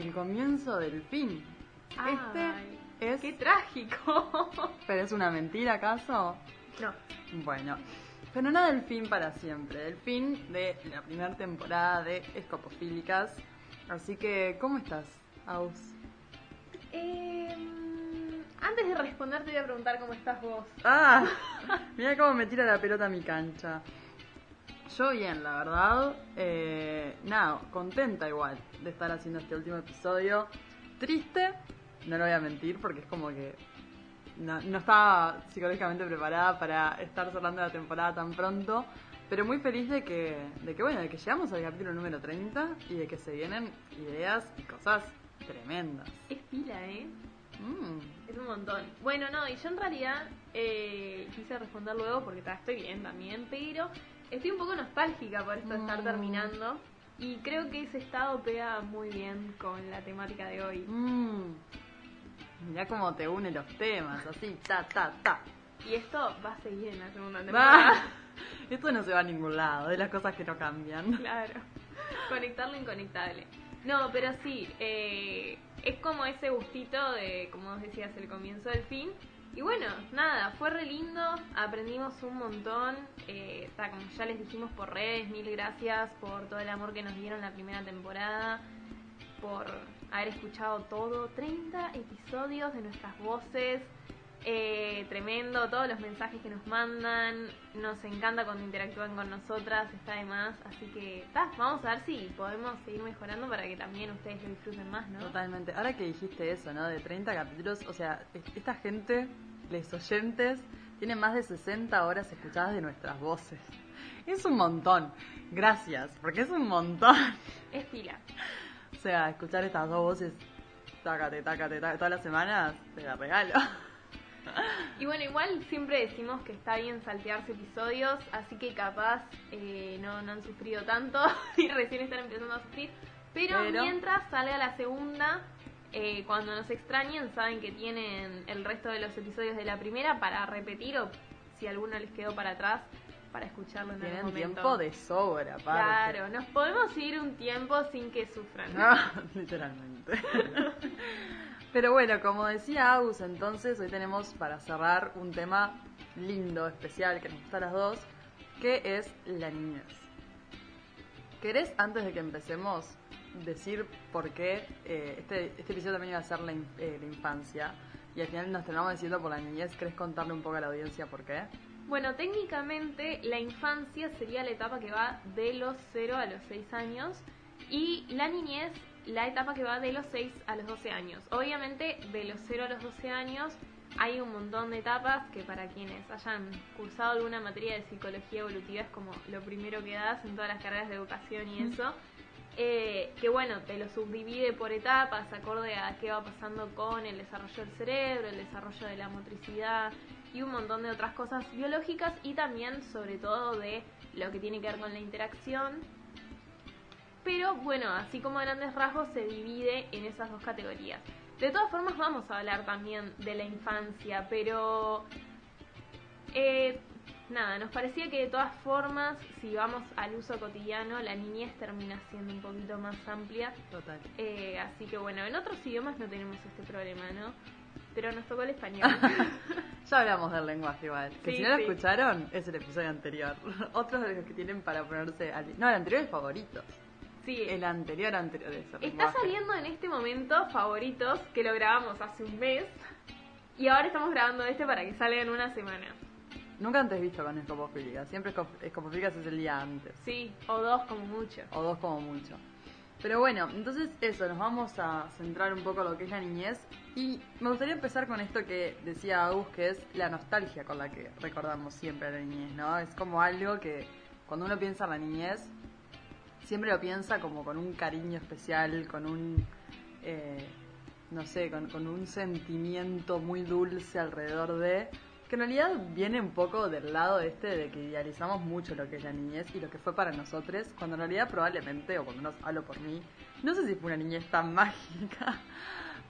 el comienzo del fin. Este es... ¡Qué trágico! ¿Pero es una mentira acaso? no. Bueno, pero no del fin para siempre, del fin de la primera temporada de Escopofílicas. Así que, ¿cómo estás, Aus? Eh, antes de responder te voy a preguntar cómo estás vos. ¡Ah! Mira cómo me tira la pelota a mi cancha. Yo bien, la verdad. Eh, nada, contenta igual de estar haciendo este último episodio. Triste, no lo voy a mentir, porque es como que no, no estaba psicológicamente preparada para estar cerrando la temporada tan pronto. Pero muy feliz de que, de que, bueno, de que llegamos al capítulo número 30 y de que se vienen ideas y cosas tremendas. Es pila, ¿eh? Mm. Es un montón. Bueno, no, y yo en realidad eh, quise responder luego porque ta, estoy bien también, pero estoy un poco nostálgica por esto de estar Mm. terminando. Y creo que ese estado pega muy bien con la temática de hoy. Mm. Mirá cómo te une los temas, así, ta, ta, ta. Y esto va a seguir en la segunda temporada. Va. Esto no se va a ningún lado, de las cosas que no cambian. Claro. Conectar lo inconectable. No, pero sí, eh, es como ese gustito de, como vos decías, el comienzo del fin. Y bueno, nada, fue re lindo, aprendimos un montón. Eh, como ya les dijimos por redes, mil gracias por todo el amor que nos dieron la primera temporada, por haber escuchado todo, 30 episodios de nuestras voces. Eh, tremendo, todos los mensajes que nos mandan, nos encanta cuando interactúan con nosotras, está de más, así que ta, vamos a ver si podemos seguir mejorando para que también ustedes lo disfruten más, ¿no? Totalmente. Ahora que dijiste eso, ¿no? De 30 capítulos, o sea, es- esta gente, los oyentes, tienen más de 60 horas escuchadas de nuestras voces. Es un montón. Gracias, porque es un montón. Es pila. O sea, escuchar estas dos voces, tácate, tácate, tácate, todas las semanas, te la regalo. Y bueno, igual siempre decimos que está bien saltearse episodios, así que capaz eh, no, no han sufrido tanto y recién están empezando a sufrir. Pero, Pero- mientras salga la segunda, eh, cuando nos extrañen, saben que tienen el resto de los episodios de la primera para repetir o si alguno les quedó para atrás, para escucharlo en Tienen algún momento. tiempo de sobra, aparte. Claro, nos podemos ir un tiempo sin que sufran. Ah, literalmente. Pero bueno, como decía Agus, entonces hoy tenemos para cerrar un tema lindo, especial, que nos gusta a las dos, que es la niñez. ¿Querés, antes de que empecemos, decir por qué eh, este, este episodio también iba a ser la, in- eh, la infancia? Y al final nos terminamos diciendo por la niñez. ¿Querés contarle un poco a la audiencia por qué? Bueno, técnicamente la infancia sería la etapa que va de los 0 a los 6 años y la niñez la etapa que va de los 6 a los 12 años. Obviamente de los 0 a los 12 años hay un montón de etapas que para quienes hayan cursado alguna materia de psicología evolutiva es como lo primero que das en todas las carreras de educación y eso. Eh, que bueno, te lo subdivide por etapas, acorde a qué va pasando con el desarrollo del cerebro, el desarrollo de la motricidad y un montón de otras cosas biológicas y también sobre todo de lo que tiene que ver con la interacción. Pero bueno, así como grandes rasgos se divide en esas dos categorías. De todas formas vamos a hablar también de la infancia, pero eh, nada, nos parecía que de todas formas, si vamos al uso cotidiano, la niñez termina siendo un poquito más amplia. Total. Eh, así que bueno, en otros idiomas no tenemos este problema, ¿no? Pero nos tocó el español. Ya hablamos del lenguaje igual. Que Sí, si no lo sí. escucharon, es el episodio anterior. Otros de los que tienen para ponerse al... No, el anterior es favorito. sí, El anterior anterior es el Está lenguaje. saliendo en este momento favoritos que lo grabamos hace un mes y ahora estamos grabando este para que salga en una semana. Nunca antes visto con escopofílicas. Siempre esco- escopofílicas es el día antes. Sí, o dos como mucho. O dos como mucho. Pero bueno, entonces eso, nos vamos a centrar un poco en lo que es la niñez. Y me gustaría empezar con esto que decía Agus, que es la nostalgia con la que recordamos siempre a la niñez, ¿no? Es como algo que cuando uno piensa en la niñez, siempre lo piensa como con un cariño especial, con un, eh, no sé, con, con un sentimiento muy dulce alrededor de... Que en realidad viene un poco del lado este de que idealizamos mucho lo que es la niñez y lo que fue para nosotros, cuando en realidad probablemente, o por lo menos hablo por mí, no sé si fue una niñez tan mágica,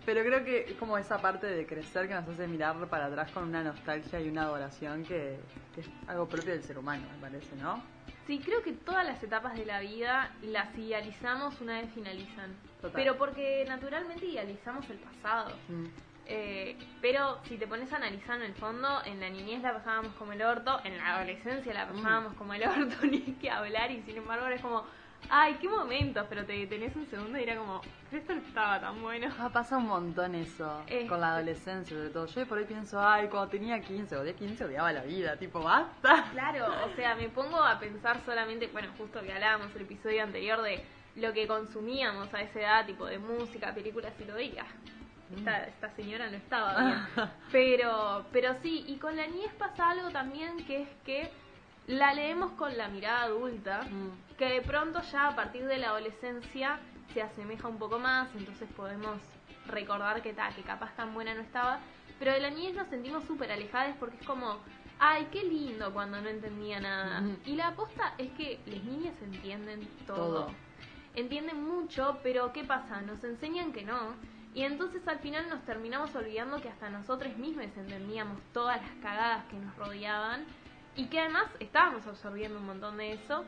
Pero creo que es como esa parte de crecer que nos hace mirar para atrás con una nostalgia y una adoración que, que es algo propio del ser humano, me parece, ¿no? Sí, creo que todas las etapas de la vida las idealizamos una vez finalizan. Total. Pero porque naturalmente idealizamos el pasado. Mm. Eh, pero si te pones a analizar en el fondo, en la niñez la pasábamos como el orto, en la adolescencia la pasábamos como el orto, ni que hablar, y sin embargo es como, ay, qué momentos, pero te detenés un segundo y era como, esto no estaba tan bueno. Ah, pasa un montón eso, Eh, con la adolescencia sobre todo. Yo por ahí pienso, ay, cuando tenía 15 o 10, 15 odiaba la vida, tipo, basta. Claro, o sea, me pongo a pensar solamente, bueno, justo que hablábamos el episodio anterior de lo que consumíamos a esa edad, tipo de música, películas, y lo veía. Esta, esta señora no estaba bien. Pero, pero sí, y con la niñez pasa algo también que es que la leemos con la mirada adulta, Mm. que de pronto ya a partir de la adolescencia se asemeja un poco más, entonces podemos recordar que tal, que capaz tan buena no estaba, pero de la niñez nos sentimos súper alejadas porque es como, ay, qué lindo cuando no entendía nada. Ujú. Y la aposta es que las niñas entienden todo. Todo. Entienden mucho, pero ¿qué pasa? Nos enseñan que no. Y entonces al final nos terminamos olvidando que hasta nosotros mismos entendíamos todas las cagadas que nos rodeaban y que además estábamos absorbiendo un montón de eso.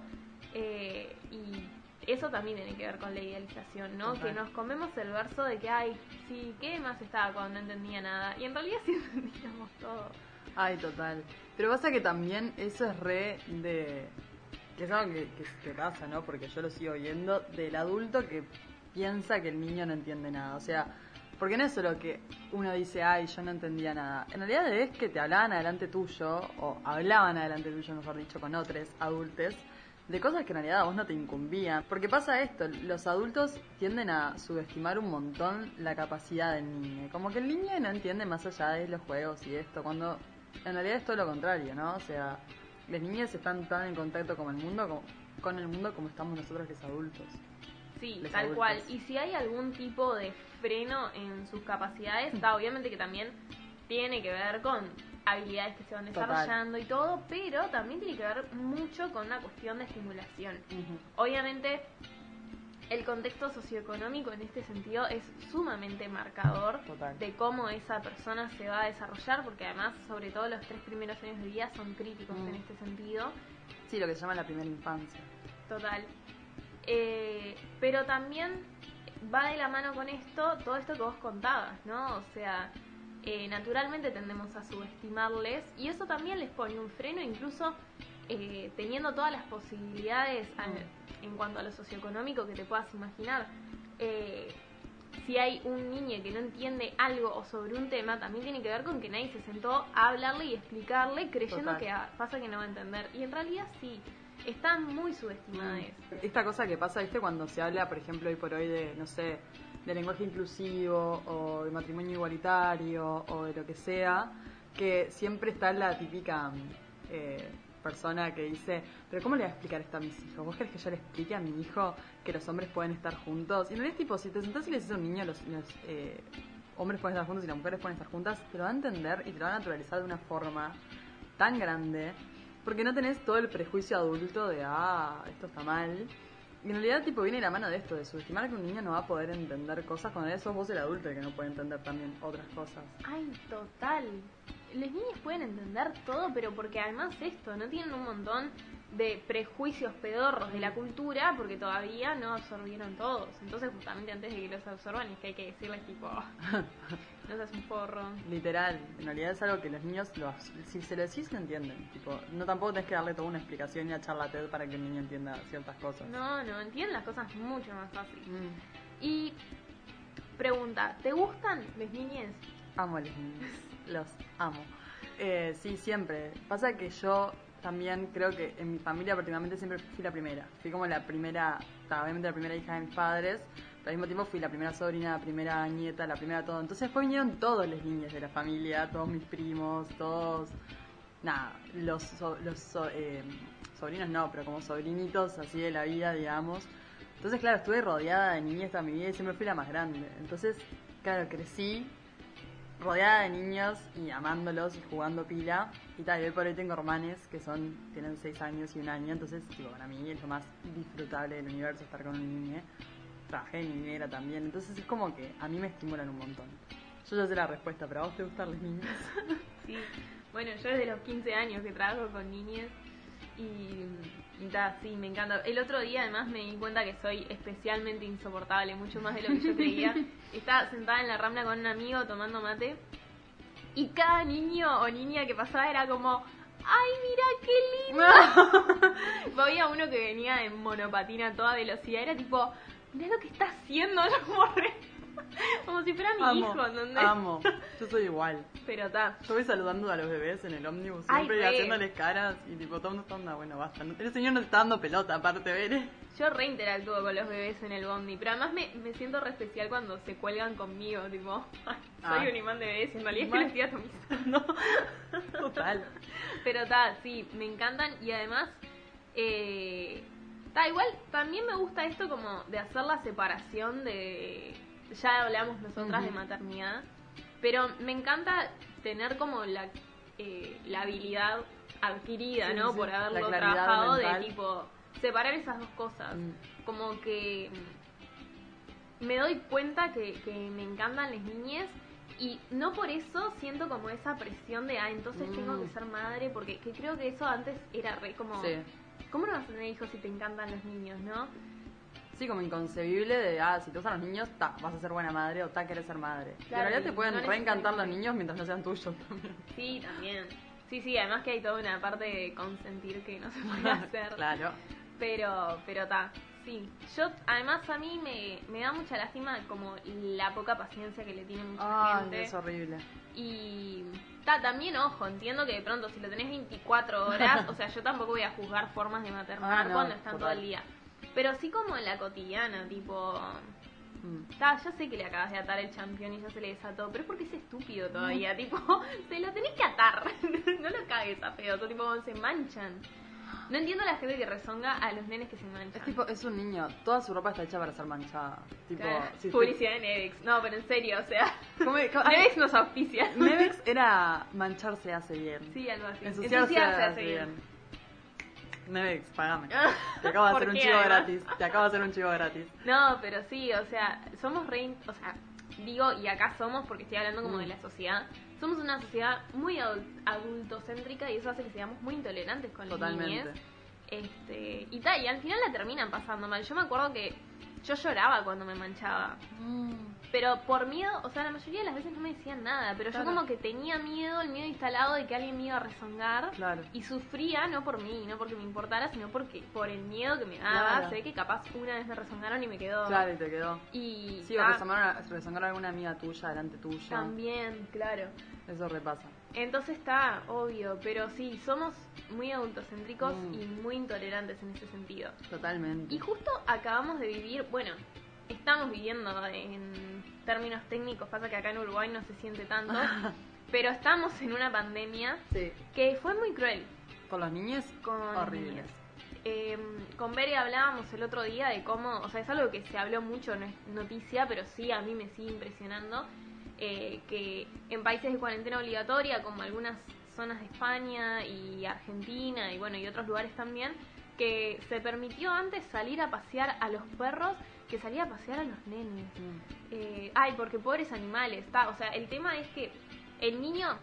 eh, y eso también tiene que ver con la idealización, ¿no? Que nos comemos el verso de que, ay, sí, ¿qué más estaba cuando no entendía nada? Y en realidad sí entendíamos todo. Ay, total. Pero pasa que también eso es re de... Que es algo que, que, que pasa, ¿no? Porque yo lo sigo viendo del adulto que piensa que el niño no entiende nada. O sea, porque no es solo que uno dice, ay, yo no entendía nada. En realidad es que te hablaban adelante tuyo, o hablaban adelante tuyo, mejor dicho, con otros adultos, de cosas que en realidad a vos no te incumbían. Porque pasa esto, los adultos tienden a subestimar un montón la capacidad del niño. Como que el niño no entiende más allá de los juegos y esto, cuando en realidad es todo lo contrario, ¿no? O sea, las niñas están tan en contacto con el mundo con el mundo como estamos nosotros los adultos. Sí, tal cual. Y si hay algún tipo de freno en sus capacidades, está obviamente que también tiene que ver con habilidades que se van Total. desarrollando y todo, pero también tiene que ver mucho con una cuestión de estimulación. Obviamente, el contexto socioeconómico en este sentido es sumamente marcador Total. de cómo esa persona se va a desarrollar, porque además, sobre todo los tres primeros años de vida son críticos Mm. en este sentido. Sí, lo que se llama la primera infancia. Total. Eh, pero también va de la mano con esto todo esto que vos contabas, ¿no? O sea, eh, naturalmente tendemos a subestimarles y eso también les pone un freno, incluso eh, teniendo todas las posibilidades a- en cuanto a lo socioeconómico que te puedas imaginar. Eh, si hay un niño que no entiende algo o sobre un tema, también tiene que ver con que nadie se sentó a hablarle y explicarle creyendo Total. que ah, pasa que no va a entender. Y en realidad sí, están muy subestimadas. Esta cosa que pasa, ¿viste? Cuando se habla, por ejemplo, hoy por hoy de, no sé, de lenguaje inclusivo o de matrimonio igualitario o de lo que sea, que siempre está la típica eh, persona que dice, pero ¿cómo le voy a explicar esto a mis hijos? ¿Vos querés que yo le explique a mi hijo que los hombres pueden estar juntos? Y no es tipo, si te sentás y le dices a un niño, los, los eh, hombres pueden estar juntos y las mujeres pueden estar juntas, te lo va a entender y te lo va a naturalizar de una forma tan grande porque no tenés todo el prejuicio adulto de, ah, esto está mal. Y en realidad, tipo, viene la mano de esto, de subestimar que un niño no va a poder entender cosas cuando sos vos el adulto que no puede entender también otras cosas. Ay, total. Los niños pueden entender todo, pero porque además esto, no tienen un montón de prejuicios pedorros de la cultura porque todavía no absorbieron todos. Entonces, justamente antes de que los absorban, es que hay que decirles tipo, no seas un porro. Literal, en realidad es algo que los niños, lo, si se lo decís, lo entienden. Tipo, no tampoco tenés que darle toda una explicación y una charla TED para que el niño entienda ciertas cosas. No, no, entienden las cosas mucho más fácil. Mm, Y pregunta, ¿te gustan las niñas? amo a los niños, los amo. Eh, sí, siempre. Pasa que yo también creo que en mi familia particularmente siempre fui la primera. Fui como la primera, obviamente la primera hija de mis padres, pero al mismo tiempo fui la primera sobrina, la primera nieta, la primera todo. Entonces después vinieron todos los niños de la familia, todos mis primos, todos, nada, los, so- los so- eh, sobrinos no, pero como sobrinitos así de la vida, digamos. Entonces, claro, estuve rodeada de niñas toda mi vida y siempre fui la más grande. Entonces, claro, crecí rodeada de niños y amándolos y jugando pila. Y tal, hoy por hoy tengo hermanes que son, tienen 6 años y un año, entonces, tipo, para mí es lo más disfrutable del universo estar con un niño. trabajé de niñera también, entonces es como que a mí me estimulan un montón. Yo ya sé la respuesta, pero a vos te gustan las niñas. Sí. Bueno, yo desde los 15 años que trabajo con niñas y, ta, sí, me encanta. El otro día además me di cuenta que soy especialmente insoportable, mucho más de lo que yo creía. Estaba sentada en la rambla con un amigo tomando mate y cada niño o niña que pasaba era como, ¡ay, mira qué lindo! Había uno que venía en monopatina a toda velocidad, era tipo, mira lo que está haciendo, yo como re- Como si fuera mi amo, hijo, ¿entendés? amo. Yo soy igual. Pero está. Yo voy saludando a los bebés en el ómnibus siempre y haciéndoles caras y tipo, todo el mundo está onda, bueno, basta. El señor no te está dando pelota, aparte, ¿ves? Yo reinteractúo con los bebés en el bondi, pero además me, me siento re especial cuando se cuelgan conmigo, tipo, "Ay, soy Ah. un imán de bebés, en realidad es que Mal. lo estoy atomizando. Total. Pero está, sí, me encantan y además, eh, ta, igual también me gusta esto como de hacer la separación de, ya hablamos nosotras de maternidad, pero me encanta tener como la, eh, la habilidad adquirida, Sí, ¿no? sí, Por haberlo trabajado mental. de tipo separar esas dos cosas. Mm. Como que me doy cuenta que, que me encantan las niñas y no por eso siento como esa presión de, ah, entonces tengo Mm. que ser madre, porque que creo que eso antes era re como, Sí. ¿cómo no vas a tener hijos si te encantan los niños, no? Sí, como inconcebible de, ah, si te gustan los niños, ta, vas a ser buena madre o ta, querés ser madre. Y en Claro, realidad te pueden no reencantar los niños mientras no sean tuyos también. Sí, también. Sí, sí, además que hay toda una parte de consentir que no se puede hacer. claro. Pero, pero ta, sí. Yo, además a mí me, me da mucha lástima como la poca paciencia que le tiene mucha Ay, gente. es horrible. Y ta, también, ojo, entiendo que de pronto si lo tenés 24 horas, o sea, yo tampoco voy a juzgar formas de maternar Ah, no, cuando están todo el día. Pero sí como en la cotidiana, tipo... Mm. Ta, yo sé que le acabas de atar el champión y ya se le desató, pero es porque es estúpido todavía, tipo, se lo tenés que atar, no lo cagues a pedo, tipo, se manchan. No entiendo la gente que rezonga a los nenes que se manchan. Es tipo, es un niño, toda su ropa está hecha para ser manchada. Tipo, Claro, si- Publicidad de Nevex, no, pero en serio, o sea, ¿Cómo- cómo- ay, Nevex nos auspicia. Nevex era mancharse hace bien. Sí, algo así. Ensuciarse, hace bien. Nevex, pagame. Te acabo de ¿Por hacer un qué, chivo además? gratis. Te acabo de hacer un chivo gratis. No, pero sí, o sea, somos re... O sea, digo, y acá somos porque estoy hablando como Mm. de la sociedad. Somos una sociedad muy adul- adultocéntrica y eso hace que seamos muy intolerantes con Totalmente. niñez. Este, y tal, y al final la terminan pasando mal. Yo me acuerdo que yo lloraba cuando me manchaba. Pero por miedo, o sea, la mayoría de las veces no me decían nada, pero Claro. yo como que tenía miedo, el miedo instalado de que alguien me iba a rezongar. Claro. Y sufría no por mí, no porque me importara, sino porque por el miedo que me daba. Claro. Sé que capaz una vez me rezongaron y me quedó. Claro, y te quedó. Y Sí, o ta, rezongar a, alguna amiga tuya delante tuyo. también, claro. Eso repasa. Entonces está obvio, pero sí, somos muy adultocéntricos Mm. y muy intolerantes en ese sentido. Totalmente. Y justo acabamos de vivir, bueno, estamos viviendo en términos técnicos, pasa que acá en Uruguay no se siente tanto, pero estamos en una pandemia Sí. que fue muy cruel Con los niños, con horrible. niñas. Eh, con Bere hablábamos el otro día de cómo, o sea, es algo que se habló mucho, no es noticia, pero sí a mí me sigue impresionando, eh, que en países de cuarentena obligatoria, como algunas zonas de España y Argentina y bueno, y otros lugares también, que se permitió antes salir a pasear a los perros que salir a pasear a los nenes. Mm. Eh, ay, porque pobres animales, está. O sea, el tema es que el niño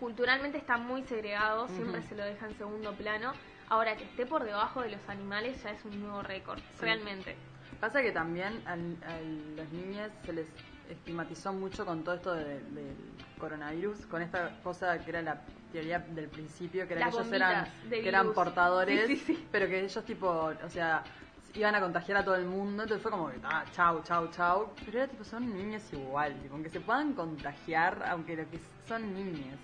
culturalmente está muy segregado, siempre se lo deja en segundo plano. Ahora que esté por debajo de los animales ya es un nuevo récord, realmente. Pasa que también a los niños se les estigmatizó mucho con todo esto de- del coronavirus, con esta cosa que era la teoría del principio, que era Las que ellos eran, que portadores, Sí, sí, sí. pero que ellos tipo, o sea, iban a contagiar a todo el mundo, entonces fue como que, ah, chau, chau, chau, pero era tipo, son niños igual, tipo, aunque se puedan contagiar, aunque lo que son niños.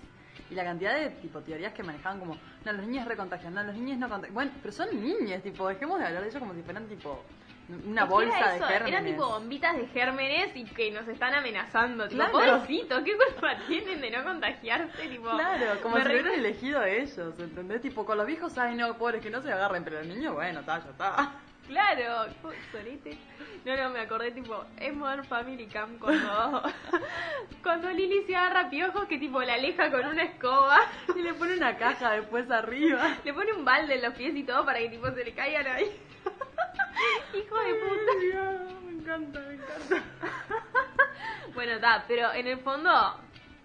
Y la cantidad de tipo teorías que manejaban como, no, los niños recontagian, no, los niños no contagian. Bueno, pero son niños, tipo, dejemos de hablar de ellos como si fueran tipo una bolsa de gérmenes. Eran tipo bombitas de gérmenes y que nos están amenazando. Tipo, Claro. pobrecito, ¿qué culpa tienen de no contagiarse? Tipo, Claro, como si re- hubieran elegido a ellos, ¿entendés? Tipo, con los viejos, ay no, pobres, que no se agarren, pero los niños, bueno, está, ya está. Claro, uy, sorete. No, no, me acordé tipo, es Modern Family Camp cuando, cuando Lily se agarra piojos que tipo la aleja con una escoba, Y le pone una caja después arriba. le pone un balde en los pies y todo para que tipo se le caigan ahí. Hijo de puta. encanta, me encanta. Bueno, está, pero en el fondo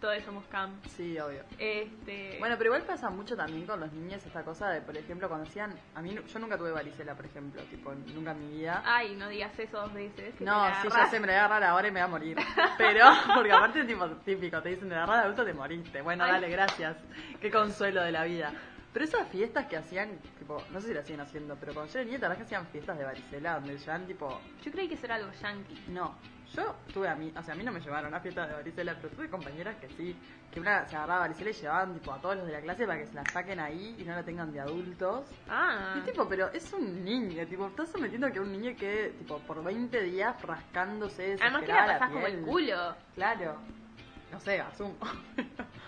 todos somos cam. Sí, obvio. Este, Bueno, pero igual pasa mucho también con los niños esta cosa de, por ejemplo, cuando hacían... A mí, yo nunca tuve varicela, por ejemplo, tipo, nunca en mi vida. ay, no digas eso dos veces. que No, sí, ya sé, me la voy a agarrar ahora y me voy a morir. Pero, porque aparte, tipo, típico, te dicen de agarrar adulto te moriste. Bueno, Ay. dale, gracias. Qué consuelo de la vida. Pero esas fiestas que hacían, tipo, no sé si las siguen haciendo, pero cuando yo era niña, la verdad que hacían fiestas de varicela, donde llevan, tipo, Yo creí que eso era algo yankee. no. Yo tuve a mí, o sea, a mí no me llevaron a fiestas de varicela, pero tuve compañeras que sí, que una se agarraba varicela y llevaban, tipo, a todos los de la clase para que se la saquen ahí y no la tengan de adultos. Ah, Y tipo, pero es un niño, tipo, estás sometiendo a que un niño quede, tipo, por 20 días rascándose además que la pasás como piel. el culo. Claro. No sé, asumo.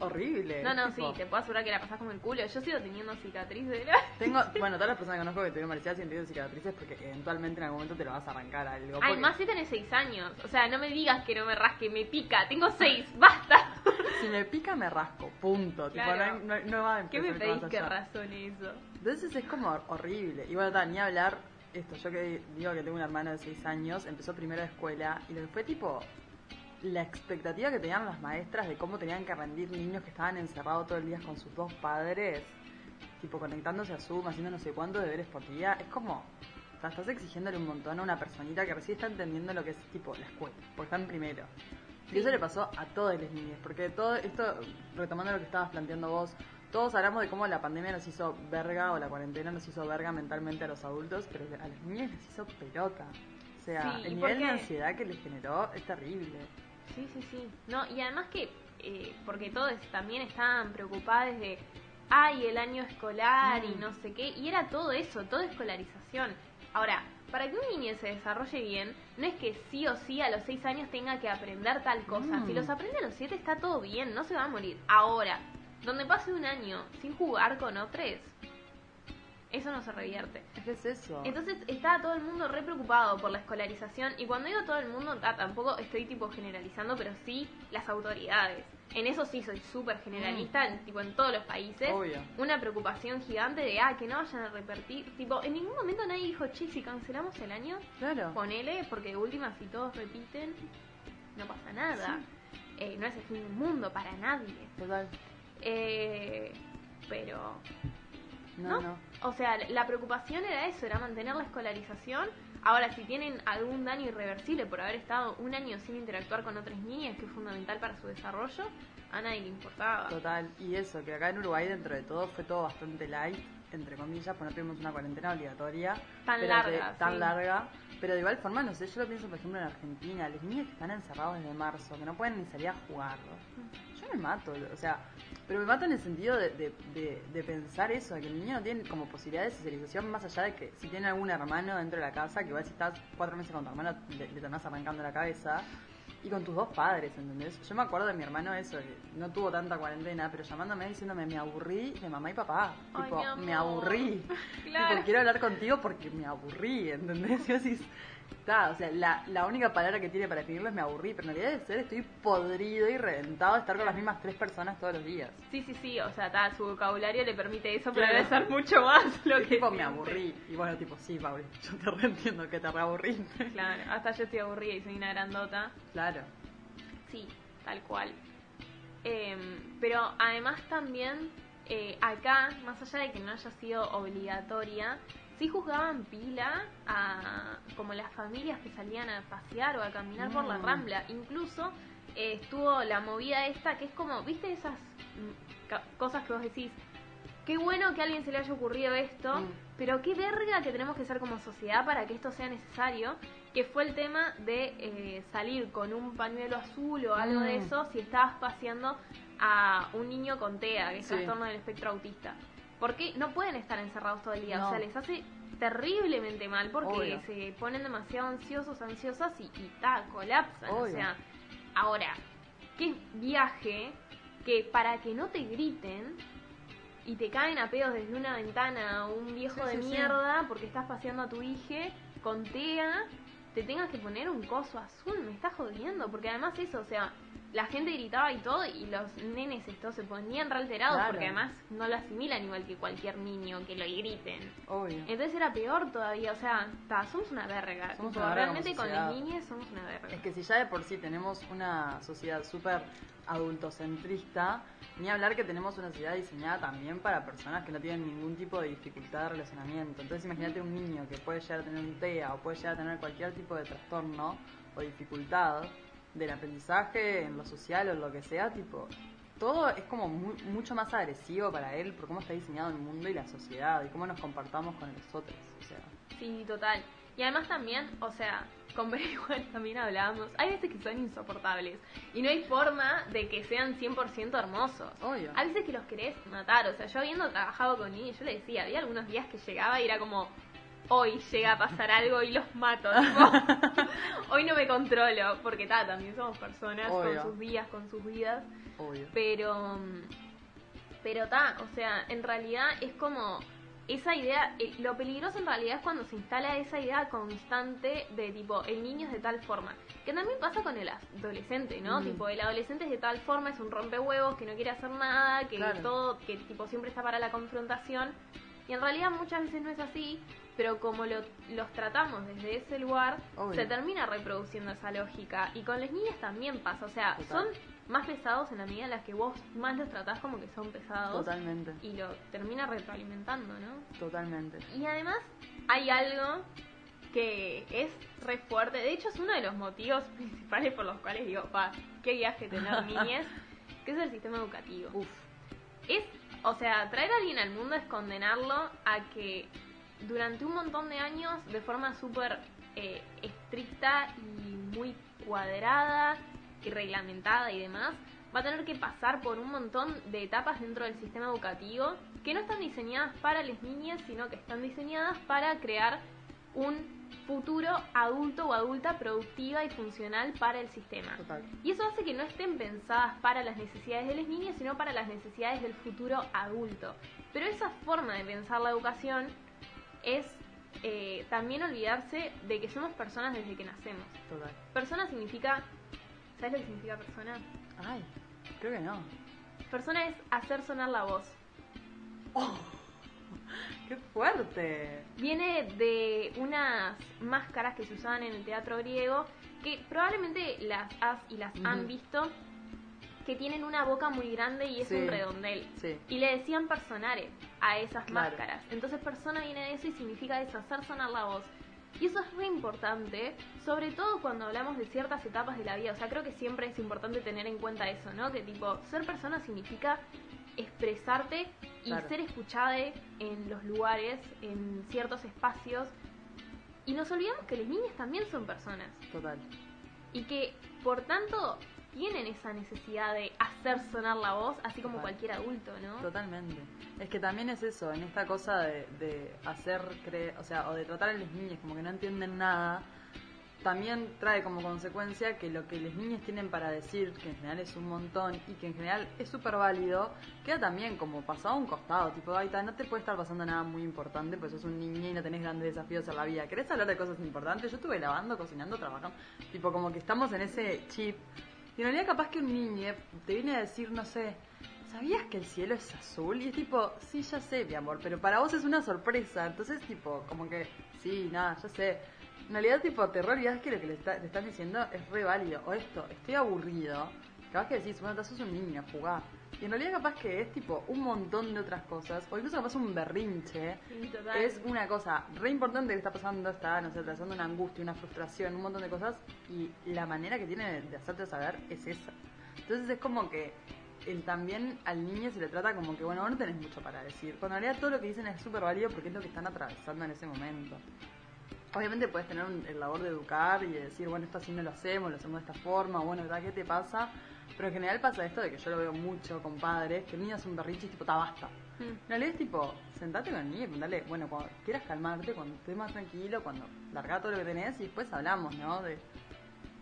Horrible. No, no, tipo, sí, te puedo asegurar que la pasás como el culo. Yo sigo teniendo cicatriz de la... Tengo, bueno, todas las personas que conozco que tuvieron varicela siguen teniendo cicatrices porque eventualmente en algún momento te lo vas a arrancar algo. porque Además, si tenés 6 años. O sea, no me digas que no me rasque, me pica. Tengo 6, basta. Si me pica, me rasco, punto. Tipo, Claro. no, hay- no, no va a ¿Qué me pedís más que razone eso? Entonces es como horrible. Y bueno, ni hablar, esto, yo que digo que tengo un hermano de 6 años, empezó primero de escuela y lo que fue tipo la expectativa que tenían las maestras de cómo tenían que rendir niños que estaban encerrados todo el día con sus dos padres, tipo conectándose a Zoom, haciendo no sé cuántos deberes por día, es como, o sea, estás exigiéndole un montón a una personita que recién está entendiendo lo que es tipo la escuela, porque está en primero. Y eso le pasó a todas las niñas, porque todo esto, retomando lo que estabas planteando vos, todos hablamos de cómo la pandemia nos hizo verga o la cuarentena nos hizo verga mentalmente a los adultos, pero a las niñas les hizo pelota. O sea, Sí, el ¿y nivel de ansiedad que les generó es terrible. Sí, sí, sí. No, y además que, eh, porque todos también estaban preocupados de, ay, el año escolar y Mm. no sé qué, y era todo eso, toda escolarización. Ahora, para que un niño se desarrolle bien, no es que sí o sí a los 6 años tenga que aprender tal cosa. Mm. Si los aprende a los 7 está todo bien, no se va a morir. Ahora, donde pase un año sin jugar con otros, eso no se revierte. Que es eso. Entonces estaba todo el mundo re preocupado por la escolarización y cuando digo todo el mundo ta, tampoco estoy tipo generalizando, pero sí las autoridades. En eso sí soy súper generalista, en, tipo en todos los países. Obvio. Una preocupación gigante de ah, que no vayan a repetir. Tipo, en ningún momento nadie dijo, che, si cancelamos el año, Claro. ponele, porque de última si todos repiten, no pasa nada. Eh, no es el fin del mundo para nadie. Total. Eh, pero No, ¿No? no. o sea, la preocupación era eso, era mantener la escolarización. Ahora, si tienen algún daño irreversible por haber estado un año sin interactuar con otras niñas, que es fundamental para su desarrollo, a nadie le importaba. Total. Y eso, que acá en Uruguay dentro de todo fue todo bastante light, entre comillas, porque no tuvimos una cuarentena obligatoria. Tan larga, de- tan sí. larga. Pero de igual forma, no sé, yo lo pienso, por ejemplo, en Argentina, los niños que están encerrados desde marzo, que no pueden ni salir a jugar. Yo me mato, o sea, pero me mato en el sentido de, de, de- de pensar eso, de que el niño no tiene como posibilidad de socialización más allá de que si tiene algún hermano dentro de la casa, que igual si estás cuatro meses con tu hermano le, le terminás arrancando la cabeza, y con tus dos padres, ¿entendés? Yo me acuerdo de mi hermano eso, que no tuvo tanta cuarentena, pero llamándome diciéndome, me aburrí de mamá y papá. Ay, tipo, me aburrí. Claro. Tipo, quiero hablar contigo porque me aburrí, ¿entendés? Y vos "Ta, o sea, la, la única palabra que tiene para definirlo es me aburrí, pero en realidad de ser estoy podrido y reventado de estar con las mismas tres personas todos los días. Sí, sí, sí, o sea, ta, su vocabulario le permite eso, pero Claro. debe ser mucho más lo que tipo, me aburrí. Y bueno, tipo, sí, Pauli, yo te reentiendo que te reaburriste. Claro, hasta yo estoy aburrida y soy una grandota. Claro. Sí, tal cual. Em, pero además también eh, acá, más allá de que no haya sido obligatoria, sí juzgaban pila a como las familias que salían a pasear o a caminar por la Mm. rambla. Incluso eh, estuvo la movida esta que es como, ¿viste esas mm, cosas que vos decís? Qué bueno que a alguien se le haya ocurrido esto, Mm. pero qué verga que tenemos que ser como sociedad para que esto sea necesario, que fue el tema de eh, salir con un pañuelo azul o algo de eso si estabas paseando a un niño con TEA, que es Sí. trastorno del espectro autista. Porque no pueden estar encerrados todo el día, o sea, les hace terriblemente mal porque Obvio. se ponen demasiado ansiosos, ansiosas y, y ta, colapsan. O sea, ahora, qué viaje que para que no te griten y te caen a pedos desde una ventana un viejo Sí, de sí, sí. mierda porque estás paseando a tu hija con TEA, te tengas que poner un coso azul, me estás jodiendo, porque además eso, o sea, la gente gritaba y todo, y los nenes estos se ponían re alterados Claro. porque además no lo asimilan igual que cualquier niño que lo griten. Obvio. Entonces era peor todavía, o sea, ta, somos una verga. Somos una verga realmente con las niñas somos una verga. Es que si ya de por sí tenemos una sociedad súper adultocentrista, ni hablar que tenemos una sociedad diseñada también para personas que no tienen ningún tipo de dificultad de relacionamiento. Entonces imagínate un niño que puede llegar a tener un TEA o puede llegar a tener cualquier tipo de trastorno o dificultad del aprendizaje, en lo social o en lo que sea, tipo, todo es como mu- mucho más agresivo para él por cómo está diseñado el mundo y la sociedad y cómo nos comportamos con los otros. O sea, Sí, total. Y además también, o sea, con Bray igual también hablábamos, hay veces que son insoportables y no hay forma de que sean 100% hermosos. obvio. Hay veces que los querés matar, o sea, yo habiendo trabajado con niños, yo le decía, había algunos días que llegaba y era como, hoy llega a pasar algo y los mato, tipo, hoy no me controlo, porque ta, también somos personas Obvio. con sus días, con sus vidas, Obvio. pero, pero ta, o sea, en realidad es como esa idea, eh, lo peligroso en realidad es cuando se instala esa idea constante de tipo, el niño es de tal forma, que también pasa con el adolescente, ¿no? Mm. Tipo, el adolescente es de tal forma, es un rompehuevos, que no quiere hacer nada, que Claro. todo, que tipo siempre está para la confrontación, y en realidad muchas veces no es así, pero como lo- los tratamos desde ese lugar, Obvio. se termina reproduciendo esa lógica, y con las niñas también pasa, o sea, Total. son más pesados en la medida en la que vos más los tratás como que son pesados Totalmente. y lo termina retroalimentando, ¿no? Totalmente. Y además hay algo que es re fuerte, de hecho es uno de los motivos principales por los cuales digo, pa, qué viaje tener niñez, que es el sistema educativo. Uf. Es, o sea, traer a alguien al mundo es condenarlo a que durante un montón de años, de forma súper eh, estricta y muy cuadrada y reglamentada y demás, va a tener que pasar por un montón de etapas dentro del sistema educativo que no están diseñadas para las niñas, sino que están diseñadas para crear un futuro adulto o adulta productiva y funcional para el sistema. Total. Y eso hace que no estén pensadas para las necesidades de las niñas, sino para las necesidades del futuro adulto. Pero esa forma de pensar la educación es eh, también olvidarse de que somos personas desde que nacemos. Total. Persona significa... ¿Sabes lo que significa persona? Ay, creo que no. Persona es hacer sonar la voz. ¡Qué fuerte! Viene de unas máscaras que se usaban en el teatro griego, que probablemente las has y las han visto, que tienen una boca muy grande y es Sí. un redondel. Sí. Y le decían personare a esas Claro. máscaras. Entonces persona viene de eso y significa eso, hacer sonar la voz. Y eso es muy importante, sobre todo cuando hablamos de ciertas etapas de la vida. O sea, creo que siempre es importante tener en cuenta eso, ¿no? Que tipo, ser persona significa expresarte y Claro. ser escuchada en los lugares, en ciertos espacios. Y nos olvidamos que las niñas también son personas. Total. Y que, por tanto, tienen esa necesidad de hacer sonar la voz, así como Total. cualquier adulto, ¿no? Totalmente. Es que también es eso, en esta cosa de, de hacer creer, o sea, o de tratar a las niñas como que no entienden nada, también trae como consecuencia que lo que las niñas tienen para decir, que en general es un montón y que en general es súper válido, queda también como pasado a un costado. Tipo, ay, no te puede estar pasando nada muy importante, pues sos un niño y no tenés grandes desafíos en la vida. ¿Querés hablar de cosas importantes? Yo estuve lavando, cocinando, trabajando. Tipo, como que estamos en ese chip. Y en realidad, capaz que un niño te viene a decir, no sé, ¿Sabías que el cielo es azul? Y es tipo, sí, ya sé, mi amor, pero para vos es una sorpresa. Entonces, tipo, como que, sí, nada, ya sé. En realidad, tipo, te re olvidás que lo que le, está- le están diciendo es re válido. O esto, estoy aburrido. Capaz que decís, bueno, sos un niño, jugá. Y en realidad, capaz que es tipo un montón de otras cosas. O incluso capaz un berrinche. Sí, total. Es una cosa re importante que está pasando, está, no sé, trazando una angustia, una frustración, un montón de cosas. Y la manera que tiene de, hacerte saber es esa. Entonces es como que el, también al niño se le trata como que, bueno, vos no tenés mucho para decir. Cuando en realidad todo lo que dicen es súper válido porque es lo que están atravesando en ese momento. Obviamente puedes tener un- el labor de educar y de decir, bueno, esto así no lo hacemos, lo hacemos de esta forma, bueno, ¿verdad? ¿Qué te pasa? Pero en general pasa esto de que yo lo veo mucho con padres, que el niño hace un berrinche y tipo, ta, basta. Mm. En realidad es tipo, sentate con el niño y preguntale, bueno, cuando quieras calmarte, cuando estés más tranquilo, cuando larga todo lo que tenés y después hablamos, ¿no? De,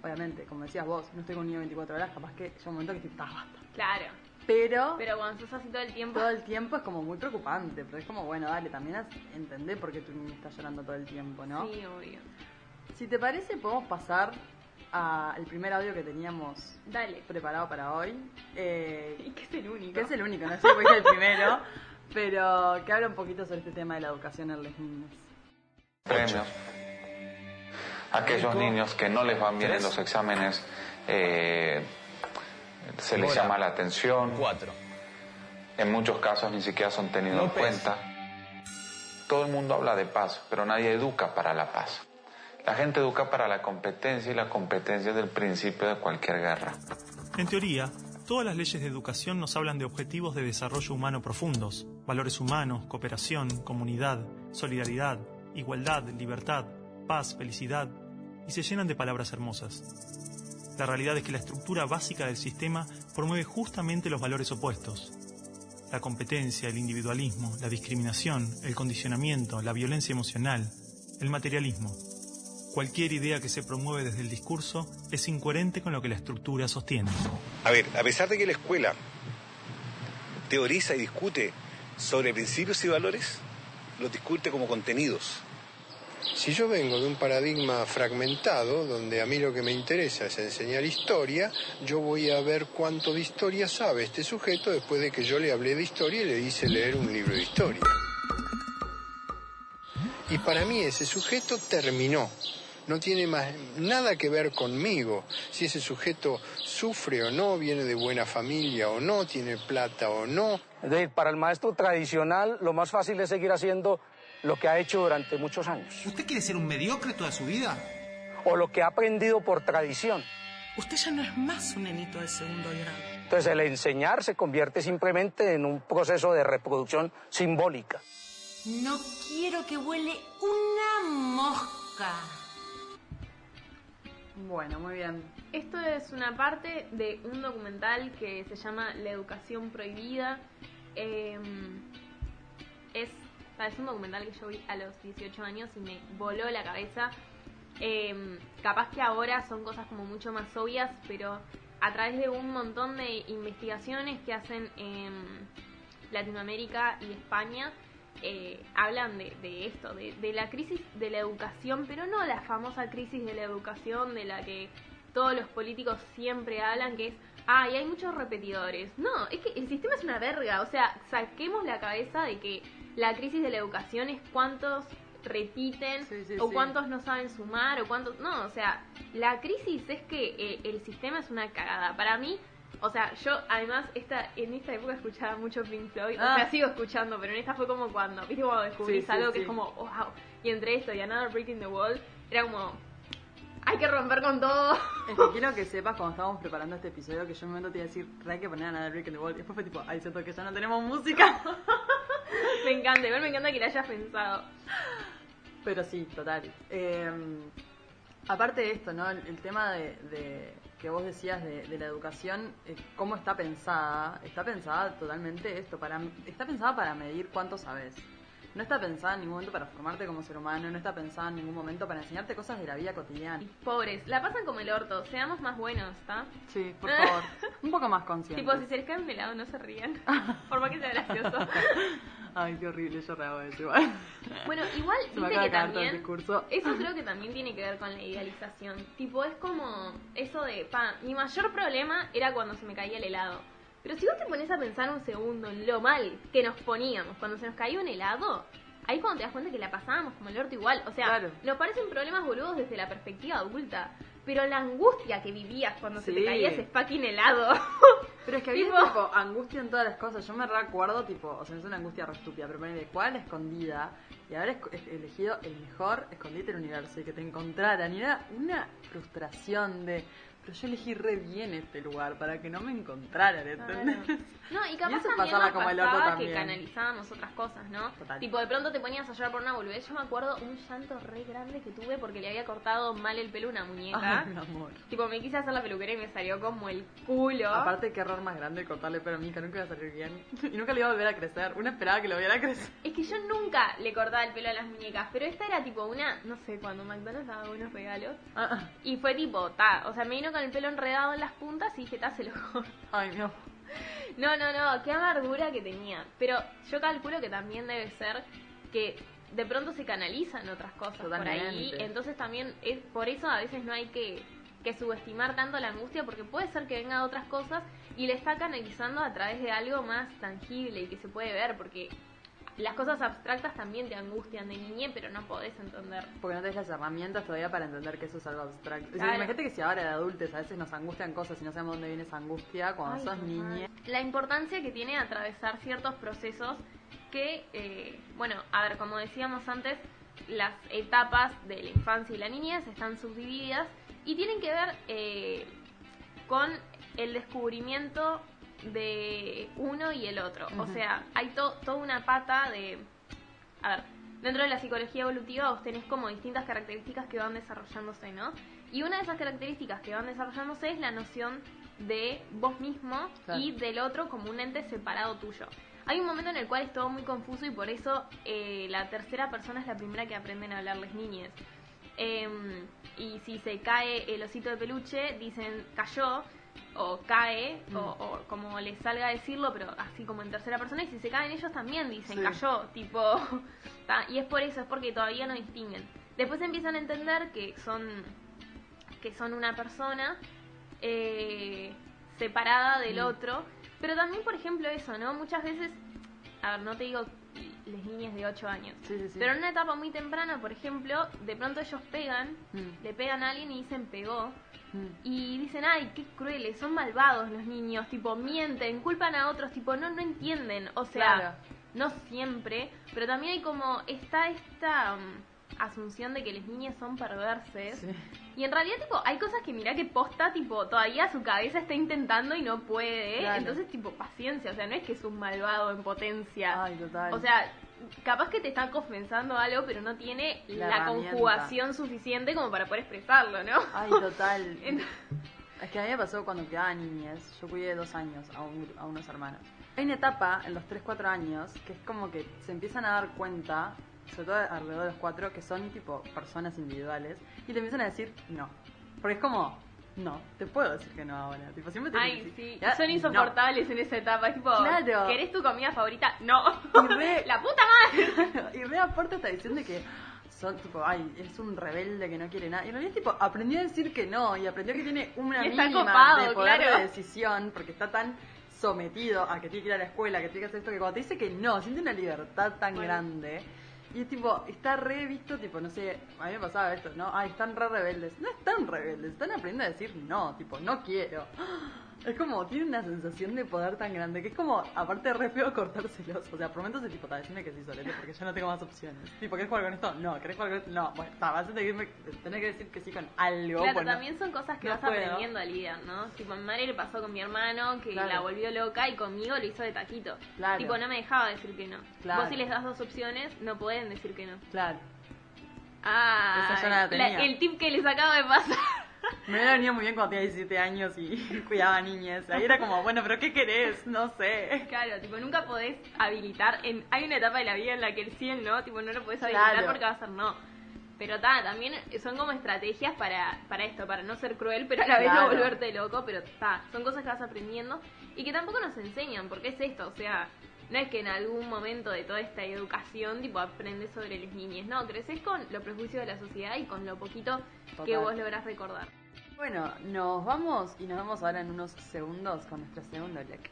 obviamente, como decías vos, no estoy con un niño 24 horas, capaz que llega un momento que tipo, ta, basta. Claro. Pero, Pero cuando sos así todo el tiempo. todo el tiempo es como muy preocupante, pero es como, bueno, dale, también entender por qué tu niño está llorando todo el tiempo, ¿no? Sí, obvio. Si te parece, podemos pasar al primer audio que teníamos Dale. preparado para hoy. Eh, Y que es el único. que es el único, no sé si es el primero, pero que habla un poquito sobre este tema de la educación en los niños. premios. Aquellos niños que no les van bien en los exámenes, eh, se les llama la atención. Cuatro. En muchos casos ni siquiera son tenidos en cuenta. Todo el mundo habla de paz, pero nadie educa para la paz. La gente educa para la competencia y la competencia es el principio de cualquier guerra. En teoría, todas las leyes de educación nos hablan de objetivos de desarrollo humano profundos, valores humanos, cooperación, comunidad, solidaridad, igualdad, libertad, paz, felicidad, y se llenan de palabras hermosas. La realidad es que la estructura básica del sistema promueve justamente los valores opuestos. La competencia, el individualismo, la discriminación, el condicionamiento, la violencia emocional, el materialismo. Cualquier idea que se promueve desde el discurso es incoherente con lo que la estructura sostiene. A ver, a pesar de que la escuela teoriza y discute sobre principios y valores, los discute como contenidos. Si yo vengo de un paradigma fragmentado, donde a mí lo que me interesa es enseñar historia, yo voy a ver cuánto de historia sabe este sujeto después de que yo le hablé de historia y le hice leer un libro de historia. Y para mí ese sujeto terminó. No tiene más nada que ver conmigo. Si ese sujeto sufre o no, viene de buena familia o no, tiene plata o no. Es decir, para el maestro tradicional lo más fácil es seguir haciendo lo que ha hecho durante muchos años, ¿Usted quiere ser un mediocre toda su vida? o lo que ha aprendido por tradición. Usted ya no es más un nenito de segundo grado. Entonces el enseñar se convierte simplemente en un proceso de reproducción simbólica. No quiero que huele una mosca. Bueno, muy bien. Esto es una parte de un documental que se llama La educación prohibida. Eh, es, es un documental que yo vi a los 18 años y me voló la cabeza. Eh, capaz que ahora son cosas como mucho más obvias, pero a través de un montón de investigaciones que hacen en Latinoamérica y España, eh, hablan de, de esto, de, de la crisis de la educación, pero no la famosa crisis de la educación de la que todos los políticos siempre hablan, que es, ay, hay muchos repetidores. No, es que el sistema es una verga, o sea, saquemos la cabeza de que la crisis de la educación es cuántos repiten Sí, sí, o sí. cuántos no saben sumar o cuántos... No, o sea, la crisis es que eh, el sistema es una cagada. Para mí, o sea, yo además esta en esta época escuchaba mucho Pink Floyd, o Ah. sea, sigo escuchando, pero en esta fue como cuando, viste, cuando descubrís Sí, sí, algo que sí. es como, wow, y entre esto y Another Brick in the Wall, era como, hay que romper con todo. Es que quiero que sepas cuando estábamos preparando este episodio que yo en un momento te iba a decir, hay que poner a Nada Rick in the Wall. Y después fue tipo, ay, siento que ya no tenemos música. me encanta, igual me encanta que la hayas pensado. Pero sí, total. Eh, aparte de esto, ¿no? El, el tema de, de- que vos decías de, de la educación, eh, cómo está pensada, está pensada totalmente esto, para está pensada para medir cuánto sabes. No está pensada en ningún momento para formarte como ser humano, no está pensada en ningún momento para enseñarte cosas de la vida cotidiana. Pobres, la pasan como el orto, seamos más buenos, ¿está? Sí, por favor, un poco más consciente. Tipo, si se les cae un helado, no se rían. Por más que sea gracioso. Ay, qué horrible, yo rehago eso igual. Bueno, igual, Se me viste acaba que de caer todo el también. discurso. Eso creo que también tiene que ver con la idealización. Tipo, es como eso de, pa, mi mayor problema era cuando se me caía el helado. Pero si vos te pones a pensar un segundo en lo mal que nos poníamos cuando se nos caía un helado, ahí cuando te das cuenta que la pasábamos como el orto igual. O sea, Claro. nos parecen problemas boludos desde la perspectiva adulta. Pero la angustia que vivías cuando se Sí. te caía ese fucking helado. Pero es que había Tipo- tipo, angustia en todas las cosas. Yo me recuerdo, tipo, o sea, es una angustia re estúpida, pero ponele cuál escondida y haber elegido el mejor escondite del universo y que te encontraran. Y era una frustración de, pero yo elegí re bien este lugar para que no me encontraran, ¿entendés? Claro. No, y capaz eso también pasaba nos como el orto pasaba que canalizábamos otras cosas, ¿no? Total. Tipo, de pronto te ponías a llorar por una boludez. Yo me acuerdo un llanto re grande que tuve porque le había cortado mal el pelo a una muñeca. Ay, mi amor. Tipo, me quise hacer la peluquería y me salió como el culo. Aparte, qué error más grande cortarle pelo a mi hija, nunca iba a salir bien. Y nunca le iba a volver a crecer. Una esperaba que lo viera crecer. Es que yo nunca le cortaba el pelo a las muñecas, pero esta era tipo una, no sé, cuando McDonald's daba unos regalos. Ah, ah. Y fue tipo, ta, o sea, me vino con el pelo enredado en las puntas y dije, se lo corto. Ay, amor. No, no, no, qué amargura que tenía. Pero yo calculo que también debe ser que de pronto se canalizan otras cosas por ahí. Entonces también es por eso a veces no hay que que subestimar tanto la angustia porque puede ser que venga de otras cosas y le está canalizando a través de algo más tangible y que se puede ver porque las cosas abstractas también te angustian de niñez, pero no podés entender. Porque no tenés las herramientas todavía para entender que eso es algo abstracto. O sea, Claro. imagínate que si ahora de adultos a veces nos angustian cosas y no sabemos dónde viene esa angustia, cuando Ay, sos niña. La importancia que tiene atravesar ciertos procesos que, eh, bueno, a ver, como decíamos antes, las etapas de la infancia y la niñez están subdivididas y tienen que ver eh, con el descubrimiento de uno y el otro. O sea, hay to- toda una pata de... A ver, dentro de la psicología evolutiva vos tenés como distintas características que van desarrollándose, ¿no? Y una de esas características que van desarrollándose es la noción de vos mismo Claro. y del otro como un ente separado tuyo. Hay un momento en el cual es todo muy confuso y por eso eh, la tercera persona es la primera que aprenden a hablar las niñas. Em, y si se cae el osito de peluche, dicen cayó o cae, Mm. o, o como les salga a decirlo, pero así como en tercera persona. Y si se caen ellos también dicen Sí. cayó, tipo. y es por eso, es porque todavía no distinguen. Después empiezan a entender que son que son una persona eh, separada del Mm. otro. Pero también, por ejemplo, eso, ¿no? Muchas veces, a ver, no te digo las niñas de 8 años, Sí, sí, sí. pero en una etapa muy temprana, por ejemplo, de pronto ellos pegan, Mm, le pegan a alguien y dicen pegó. Y dicen, ay, qué crueles, son malvados los niños, tipo, mienten, culpan a otros, tipo, no, no entienden. O sea, Claro. no siempre, pero también hay como, está esta mm, asunción de que las niñas son perverses. Sí. Y en realidad, tipo, hay cosas que mira que posta, tipo, todavía su cabeza está intentando y no puede. Claro. Entonces, tipo, paciencia, o sea, no es que es un malvado en potencia. Ay, total. O sea, capaz que te está confesando algo, pero no tiene La conjugación suficiente como para poder expresarlo, ¿no? Ay, total. Es que a mí me pasó cuando quedaba niñez, yo cuidé dos años a, un- a unos hermanos. Hay una etapa en los 3-4 años que es como que se empiezan a dar cuenta, sobre todo alrededor de los 4, que son tipo personas individuales y te empiezan a decir no. Porque es como, no, te puedo decir que no ahora. Tipo, siempre te Ay, sí, Ya, son no. insoportables en esa etapa. Tipo, Claro. ¿querés tu comida favorita? No. Y re- La puta madre. y re aparte esta diciendo que son tipo, ay, es un rebelde que no quiere nada. Y en realidad tipo, aprendió a decir que no y aprendió que tiene una mínima copado, de poder claro. de decisión porque está tan sometido a que tiene que ir a la escuela, que tiene que hacer esto, que cuando te dice que no, siente una libertad tan Bueno. grande. Y tipo, está re visto, tipo, no sé, a mí me pasaba esto, ¿no? Ay, están re rebeldes. No están rebeldes, están aprendiendo a decir no, tipo, no quiero. Es como, tiene una sensación de poder tan grande que es como, aparte, re feo cortárselos. O sea, por momentos es tipo, "Ta, decime que sí, Solete, porque ya no tengo más opciones. Tipo, ¿querés jugar con esto? No, ¿querés jugar con esto? No, bueno, ta, vas a tener que, decir que sí con algo. Claro, bueno. también son cosas que no vas puedo. aprendiendo a lidiar, ¿no? Tipo, a mi madre le pasó con mi hermano que Claro. la volvió loca y conmigo lo hizo de taquito. Claro. Tipo, no me dejaba decir que no. Claro. Vos si les das dos opciones, no pueden decir que no. Claro. Ah, yo la el tip que les acabo de pasar. Me venido muy bien cuando tenía 17 años y cuidaba niñas. Ahí era como, bueno, pero ¿qué querés? No sé. Claro, tipo, nunca podés habilitar. En, hay una etapa de la vida en la que el sí, el no, tipo, no lo podés habilitar Claro. porque va a ser no. Pero ta, también son como estrategias para, para esto, para no ser cruel, pero a la vez Claro. no volverte loco, pero ta, son cosas que vas aprendiendo y que tampoco nos enseñan, porque es esto, o sea, no es que en algún momento de toda esta educación, tipo, aprendes sobre las niñas, no, creces con los prejuicios de la sociedad y con lo poquito que vos lográs recordar. Bueno, nos vamos y nos vemos ahora en unos segundos con nuestro segundo bloque.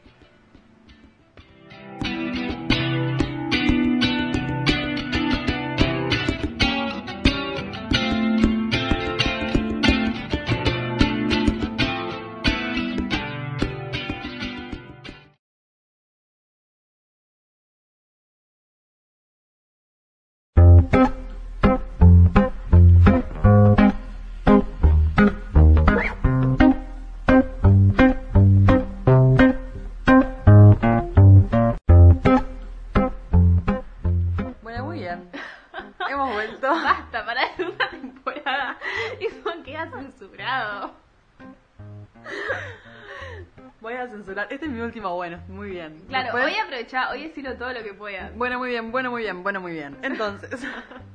Todo lo que pueda. Bueno, muy bien, bueno, muy bien, bueno, muy bien. Entonces,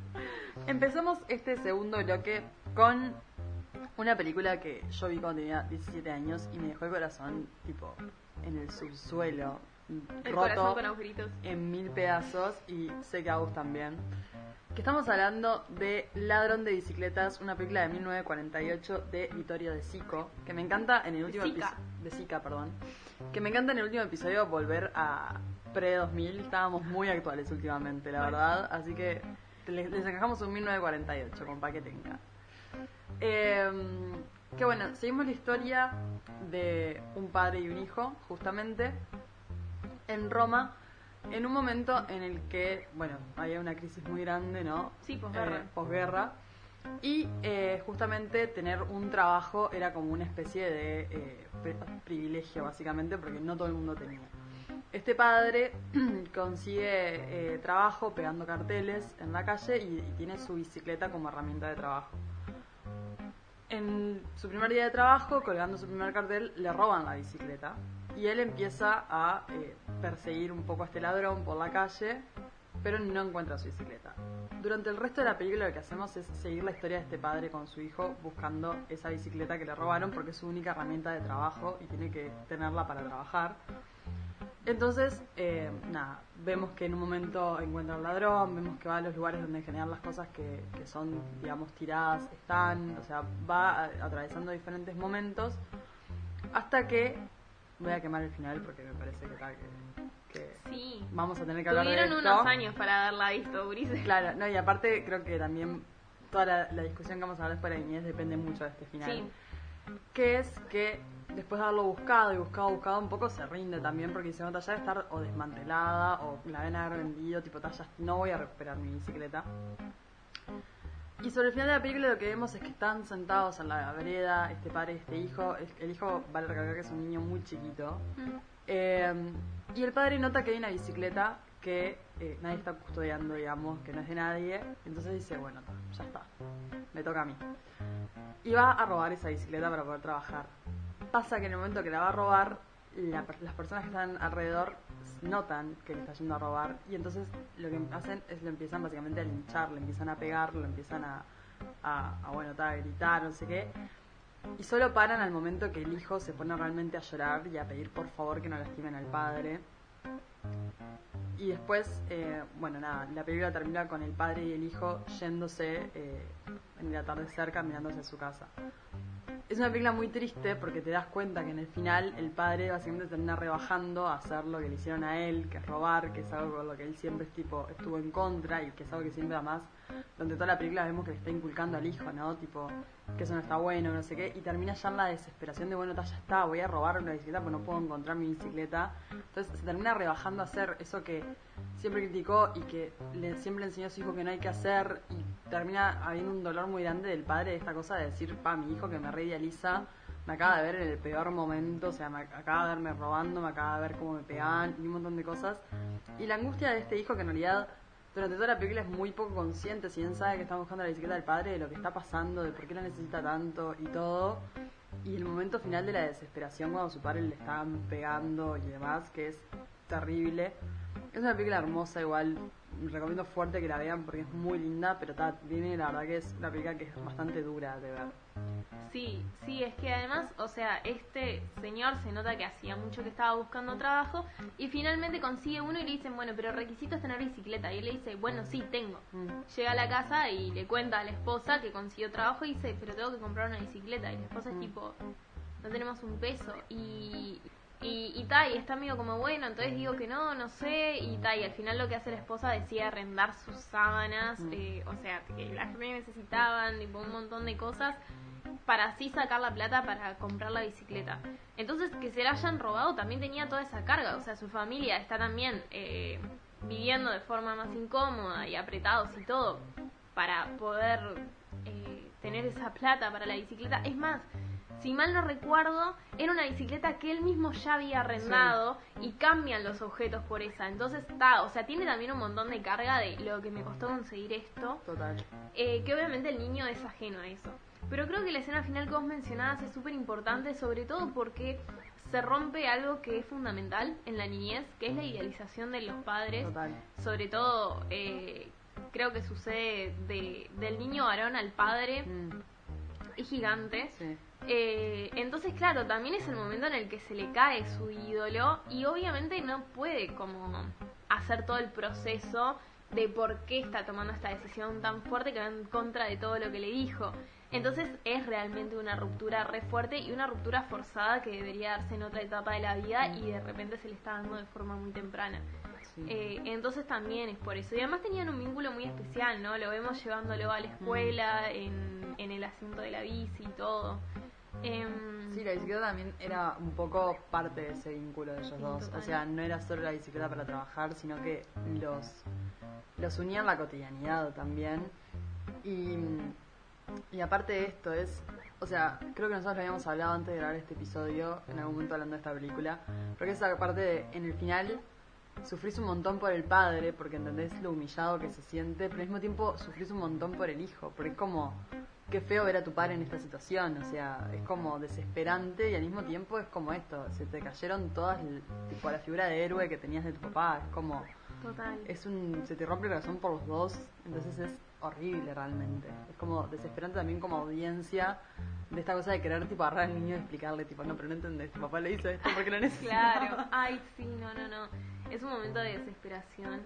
empezamos este segundo bloque con una película que yo vi cuando tenía 17 años y me dejó el corazón, tipo, en el subsuelo. El roto corazón con agujeritos. en mil pedazos y sé que a vos también. Que estamos hablando de Ladrón de Bicicletas, una película de 1948 de Vittorio De Sico, que me encanta en el último episodio. De Sica, perdón. Que me encanta en el último episodio volver a pre-2000. Estábamos muy actuales últimamente, la verdad. Así que les, les encajamos un 1948, con pa' que tenga. Eh, que bueno, seguimos la historia de un padre y un hijo, justamente, en Roma, en un momento en el que, bueno, había una crisis muy grande, ¿no? Sí, posguerra. Eh, posguerra. Y eh, justamente tener un trabajo era como una especie de eh, pri- privilegio, básicamente, porque no todo el mundo tenía. Este padre consigue eh, trabajo pegando carteles en la calle y, y tiene su bicicleta como herramienta de trabajo. En su primer día de trabajo, colgando su primer cartel, le roban la bicicleta y él empieza a eh, perseguir un poco a este ladrón por la calle, pero no encuentra su bicicleta. Durante el resto de la película lo que hacemos es seguir la historia de este padre con su hijo buscando esa bicicleta que le robaron porque es su única herramienta de trabajo y tiene que tenerla para trabajar. Entonces, eh, nada, vemos que en un momento encuentra al ladrón, vemos que va a los lugares donde en general las cosas que, que son, digamos, tiradas están, o sea, va atravesando diferentes momentos hasta que, voy a quemar el final porque me parece que, tal, que, que Sí. vamos a tener que hablar de Tuvieron esto. unos años para haberla visto, Ulises. Claro, no, y aparte creo que también toda la, la discusión que vamos a hablar después de la niñez depende mucho de este final. Sí. Que es que después de haberlo buscado y buscado, buscado, un poco se rinde también porque dice, no, ya debe estar o desmantelada o la deben haber vendido, tipo, "Ta, ya no voy a recuperar mi bicicleta. Y sobre el final de la película lo que vemos es que están sentados en la vereda, este padre y este hijo. El hijo, vale recalcar que es un niño muy chiquito. Eh, y el padre nota que hay una bicicleta que eh, nadie está custodiando, digamos, que no es de nadie. Entonces dice, bueno, ta, ya está, me toca a mí. Y va a robar esa bicicleta para poder trabajar. Pasa que en el momento que la va a robar, la las personas que están alrededor notan que le está yendo a robar y entonces lo que hacen es lo empiezan básicamente a linchar, le empiezan a pegar, lo empiezan a, bueno, a gritar, no sé qué. Y solo paran al momento que el hijo se pone realmente a llorar y a pedir por favor que no lastimen al padre. Y después, eh, bueno, nada, la película termina con el padre y el hijo yéndose eh, en el atardecer caminándose a su casa. Es una película muy triste porque te das cuenta que en el final el padre básicamente termina rebajando a hacer lo que le hicieron a él, que es robar, que es algo con lo que él siempre tipo, estuvo en contra y que es algo que siempre además durante toda la película vemos que le está inculcando al hijo, ¿no? Tipo, que eso no está bueno, no sé qué, y termina ya en la desesperación de, bueno, ya está, voy a robar una bicicleta porque no puedo encontrar mi bicicleta. Entonces se termina rebajando a hacer eso que siempre criticó y que le, siempre enseñó a su hijo que no hay que hacer y termina habiendo un dolor muy grande del padre de esta cosa de decir, pa, mi hijo que me reidealiza me acaba de ver en el peor momento, o sea, me acaba de verme robando, me acaba de ver cómo me pegaban y un montón de cosas. Y la angustia de este hijo que en realidad durante toda la película es muy poco consciente, si bien sabe que está buscando la bicicleta del padre, de lo que está pasando, de por qué la necesita tanto y todo. Y el momento final de la desesperación cuando su padre le estaban pegando y demás, que es terrible. Es una película hermosa igual, recomiendo fuerte que la vean porque es muy linda, pero ta, tiene la verdad que es una película que es bastante dura de ver. Sí, sí, es que además, o sea, este señor se nota que hacía mucho que estaba buscando trabajo y finalmente consigue uno y le dicen, bueno, pero requisito es tener bicicleta. Y él le dice, bueno, sí, tengo. Llega a la casa y le cuenta a la esposa que consiguió trabajo y dice, pero tengo que comprar una bicicleta. Y la esposa es tipo, no tenemos un peso. Y, y, y, ta, y está medio como, bueno, entonces digo que no, no sé. Y ta, y al final lo que hace la esposa decide arrendar sus sábanas, eh, o sea, que las que necesitaban, tipo un montón de cosas para así sacar la plata para comprar la bicicleta. Entonces, que se la hayan robado también tenía toda esa carga. O sea, su familia está también eh, viviendo de forma más incómoda y apretados y todo para poder eh, tener esa plata para la bicicleta. Es más, si mal no recuerdo, era una bicicleta que él mismo ya había arrendado y cambian los objetos por esa. Entonces está, o sea, tiene también un montón de carga de lo que me costó conseguir esto. Total. Eh, que obviamente el niño es ajeno a eso. Pero creo que la escena final que vos mencionabas es súper importante, sobre todo porque se rompe algo que es fundamental en la niñez, que es la idealización de los padres. Total. Sobre todo, eh, creo que sucede de, del niño varón al padre. Mm, Es gigante. sí. Eh, entonces, claro, también es el momento en el que se le cae su ídolo y obviamente no puede como hacer todo el proceso de por qué está tomando esta decisión tan fuerte que va en contra de todo lo que le dijo. Entonces es realmente una ruptura re fuerte y una ruptura forzada que debería darse en otra etapa de la vida y de repente se le está dando de forma muy temprana. Eh, entonces también es por eso. Y además tenían un vínculo muy especial, ¿no? Lo vemos llevándolo a la escuela, en, en el asiento de la bici y todo. Em, Sí, la bicicleta también era un poco parte de ese vínculo de ellos Sí, dos. total. O sea, no era solo la bicicleta para trabajar, sino que los, los unía en la cotidianidad también. Y, y aparte de esto es, o sea, creo que nosotros lo habíamos hablado antes de grabar este episodio, en algún momento hablando de esta película, porque esa parte de, en el final sufrís un montón por el padre, porque entendés lo humillado que se siente, pero al mismo tiempo sufrís un montón por el hijo, porque es como, qué feo ver a tu padre en esta situación, o sea, es como desesperante y al mismo tiempo es como esto, se te cayeron todas, tipo la figura de héroe que tenías de tu papá, es como, Total. es un, se te rompe el corazón por los dos, entonces es horrible realmente, es como desesperante también como audiencia de esta cosa de querer tipo agarrar al niño y explicarle tipo, no, pero no entendés, tu papá le hizo esto porque lo necesitaba. Claro, ay, sí, no, no, no. Es un momento de desesperación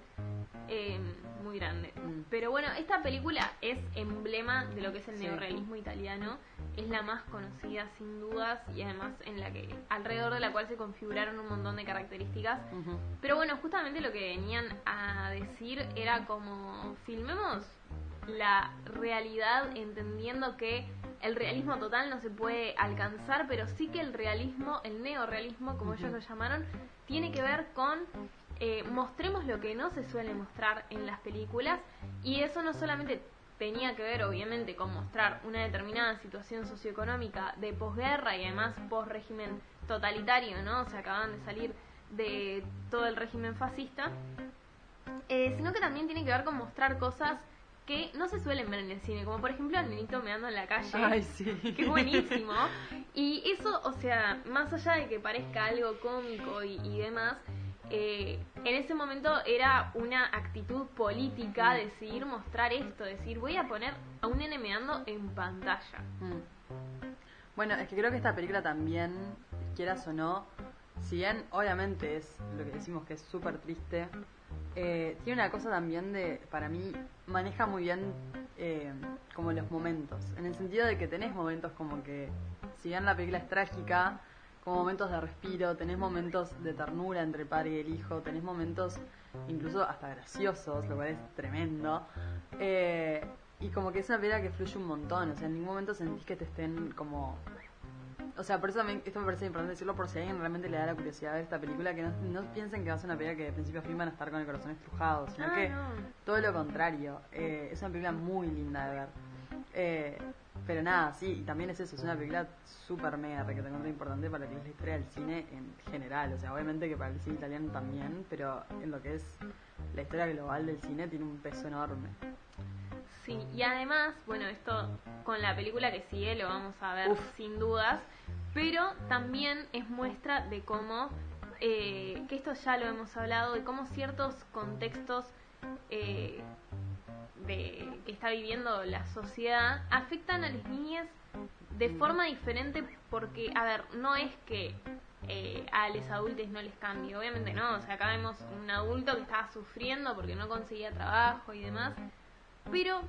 eh, muy grande. Mm. Pero bueno, esta película es emblema de lo que es el Sí. neorrealismo italiano. Es la más conocida, sin dudas, y además en la que alrededor de la cual se configuraron un montón de características. Pero bueno, justamente lo que venían a decir era como filmemos la realidad entendiendo que el realismo total no se puede alcanzar, pero sí que el realismo, el neorealismo, como ellos lo llamaron, tiene que ver con eh, mostremos lo que no se suele mostrar en las películas y eso no solamente tenía que ver obviamente con mostrar una determinada situación socioeconómica de posguerra y además post-régimen totalitario, ¿no? O sea, acaban de salir de todo el régimen fascista, eh, sino que también tiene que ver con mostrar cosas que no se suelen ver en el cine, como por ejemplo al nenito meando en la calle, Ay, sí. que es buenísimo. Y eso, o sea, más allá de que parezca algo cómico y, y demás, eh, en ese momento era una actitud política decidir mostrar esto, decir voy a poner a un nene meando en pantalla. Mm. Bueno, es que creo que esta película también, quieras o no, si bien obviamente es lo que decimos que es súper triste, eh, tiene una cosa también de, para mí, maneja muy bien eh, como los momentos, en el sentido de que tenés momentos como que, si bien la película es trágica, como momentos de respiro, tenés momentos de ternura entre el padre y el hijo, tenés momentos incluso hasta graciosos, lo cual es tremendo. Eh, y como que es una película que fluye un montón, o sea, en ningún momento sentís que te estén como... O sea, por eso también, esto me parece importante decirlo por si a alguien realmente le da la curiosidad de ver esta película, que no, no piensen que va a ser una película que de principio a fin van a estar con el corazón estrujado, sino Ah, que no. todo lo contrario, eh, es una película muy linda de ver. Eh, pero nada, sí, y también es eso, es una película súper mega que tengo importante para lo que es la historia del cine en general. O sea, obviamente que para el cine italiano también, pero en lo que es la historia global del cine tiene un peso enorme. Sí, y además, bueno, esto con la película que sigue lo vamos a ver Uf. sin dudas, pero también es muestra de cómo, eh, que esto ya lo hemos hablado, de cómo ciertos contextos eh, de, que está viviendo la sociedad afectan a las niñas de forma diferente porque, a ver, no es que eh, a los adultos no les cambie, obviamente no, o sea, acá vemos un adulto que estaba sufriendo porque no conseguía trabajo y demás, pero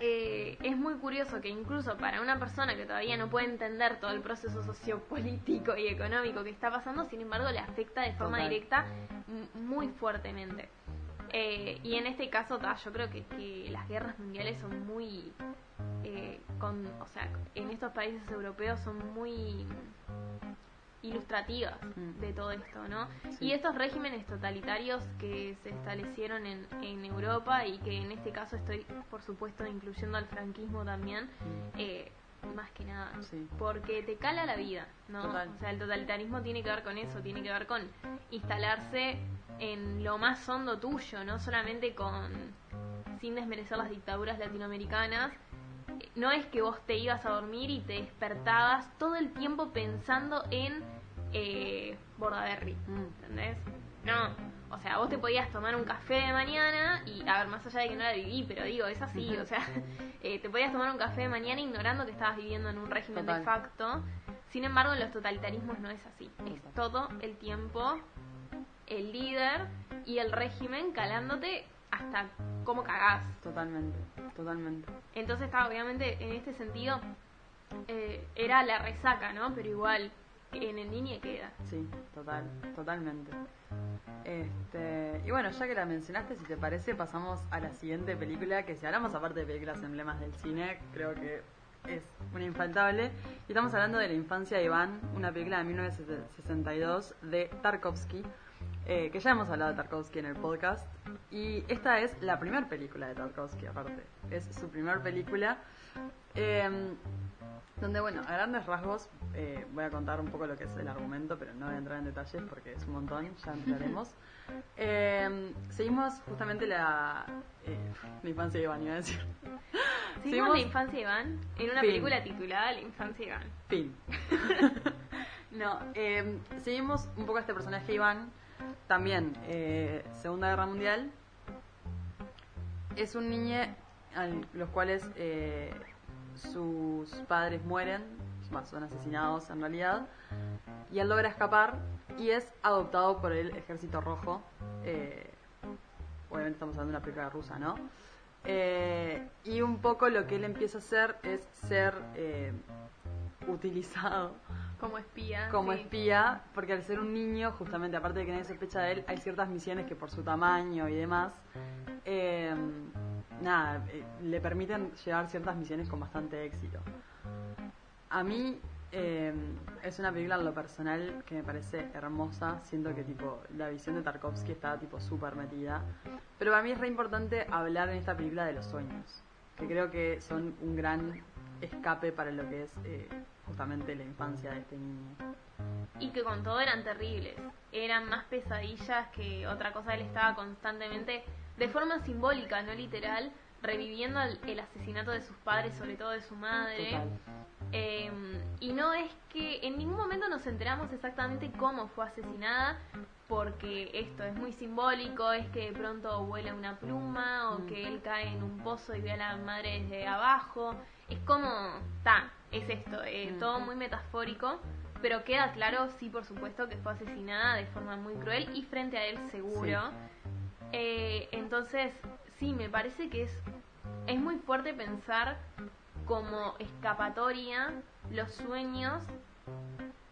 eh, es muy curioso que incluso para una persona que todavía no puede entender todo el proceso sociopolítico y económico que está pasando, sin embargo le afecta de forma Total. directa muy fuertemente. Eh, y en este caso, ta, yo creo que, que las guerras mundiales son muy, eh, con, o sea, en estos países europeos son muy ilustrativas Mm. de todo esto, ¿no? Sí. Y estos regímenes totalitarios que se establecieron en, en Europa y que en este caso estoy, por supuesto, incluyendo al franquismo también, eh, más que nada, Sí. porque te cala la vida, ¿no? Total. O sea, el totalitarismo tiene que ver con eso, tiene que ver con instalarse en lo más hondo tuyo, no solamente con, sin desmerecer las dictaduras latinoamericanas, no es que vos te ibas a dormir y te despertabas todo el tiempo pensando en eh, Bordaberry, Mm. ¿entendés? No. o sea, vos te podías tomar un café de mañana y, a ver, más allá de que no la viví, pero digo, es así, o sea, eh, te podías tomar un café de mañana ignorando que estabas viviendo en un régimen Total. de facto. Sin embargo, en los totalitarismos no es así. Es todo el tiempo el líder y el régimen calándote hasta cómo cagás. Totalmente, totalmente. Entonces, está, obviamente, en este sentido, eh, era la resaca, ¿no? Pero igual, en el niño queda. Sí, total, totalmente. Este, y bueno, ya que la mencionaste, si te parece, pasamos a la siguiente película, que si hablamos aparte de películas emblemas del cine, creo que es una infaltable. Y estamos hablando de La infancia de Iván, una película de 1962 de Tarkovsky, eh, que ya hemos hablado de Tarkovsky en el podcast. Y esta es la primera película de Tarkovsky, aparte. Es su primera película. Em, donde, bueno, a grandes rasgos eh, voy a contar un poco lo que es el argumento, pero no voy a entrar en detalles porque es un montón, ya entraremos. Eh, seguimos justamente la, eh, la infancia de Iván, iba a decir. Seguimos la infancia de Iván en una Fin. película titulada La infancia de Iván. Fin. no, eh, seguimos un poco a este personaje Iván, también eh, Segunda Guerra Mundial. Es un niño a los cuales eh, sus padres mueren, son asesinados en realidad, y él logra escapar y es adoptado por el Ejército Rojo. eh, obviamente estamos hablando de una película rusa, ¿no? Y un poco lo que él empieza a hacer es ser utilizado Como espía. como sí. espía, porque al ser un niño, justamente aparte de que nadie sospecha de él, hay ciertas misiones que por su tamaño y demás, eh, nada, eh, le permiten llevar ciertas misiones con bastante éxito. A mí eh, es una película en lo personal que me parece hermosa, siento que tipo la visión de Tarkovsky está tipo súper metida, pero para mí es re importante hablar en esta película de los sueños, que creo que son un gran escape para lo que es eh, justamente la infancia de este niño. Y que con todo eran terribles. Eran más pesadillas que otra cosa. Él estaba constantemente, de forma simbólica, no literal, reviviendo el, el asesinato de sus padres, sobre todo de su madre. Eh, y no es que en ningún momento nos enteramos exactamente cómo fue asesinada, porque esto es muy simbólico, es que de pronto vuela una pluma o que él cae en un pozo y ve a la madre desde abajo. Es como, ta, es esto, eh, todo muy metafórico, pero queda claro, sí, por supuesto, que fue asesinada de forma muy cruel y frente a él seguro. Eh, entonces, sí, me parece que es, es muy fuerte pensar como escapatoria los sueños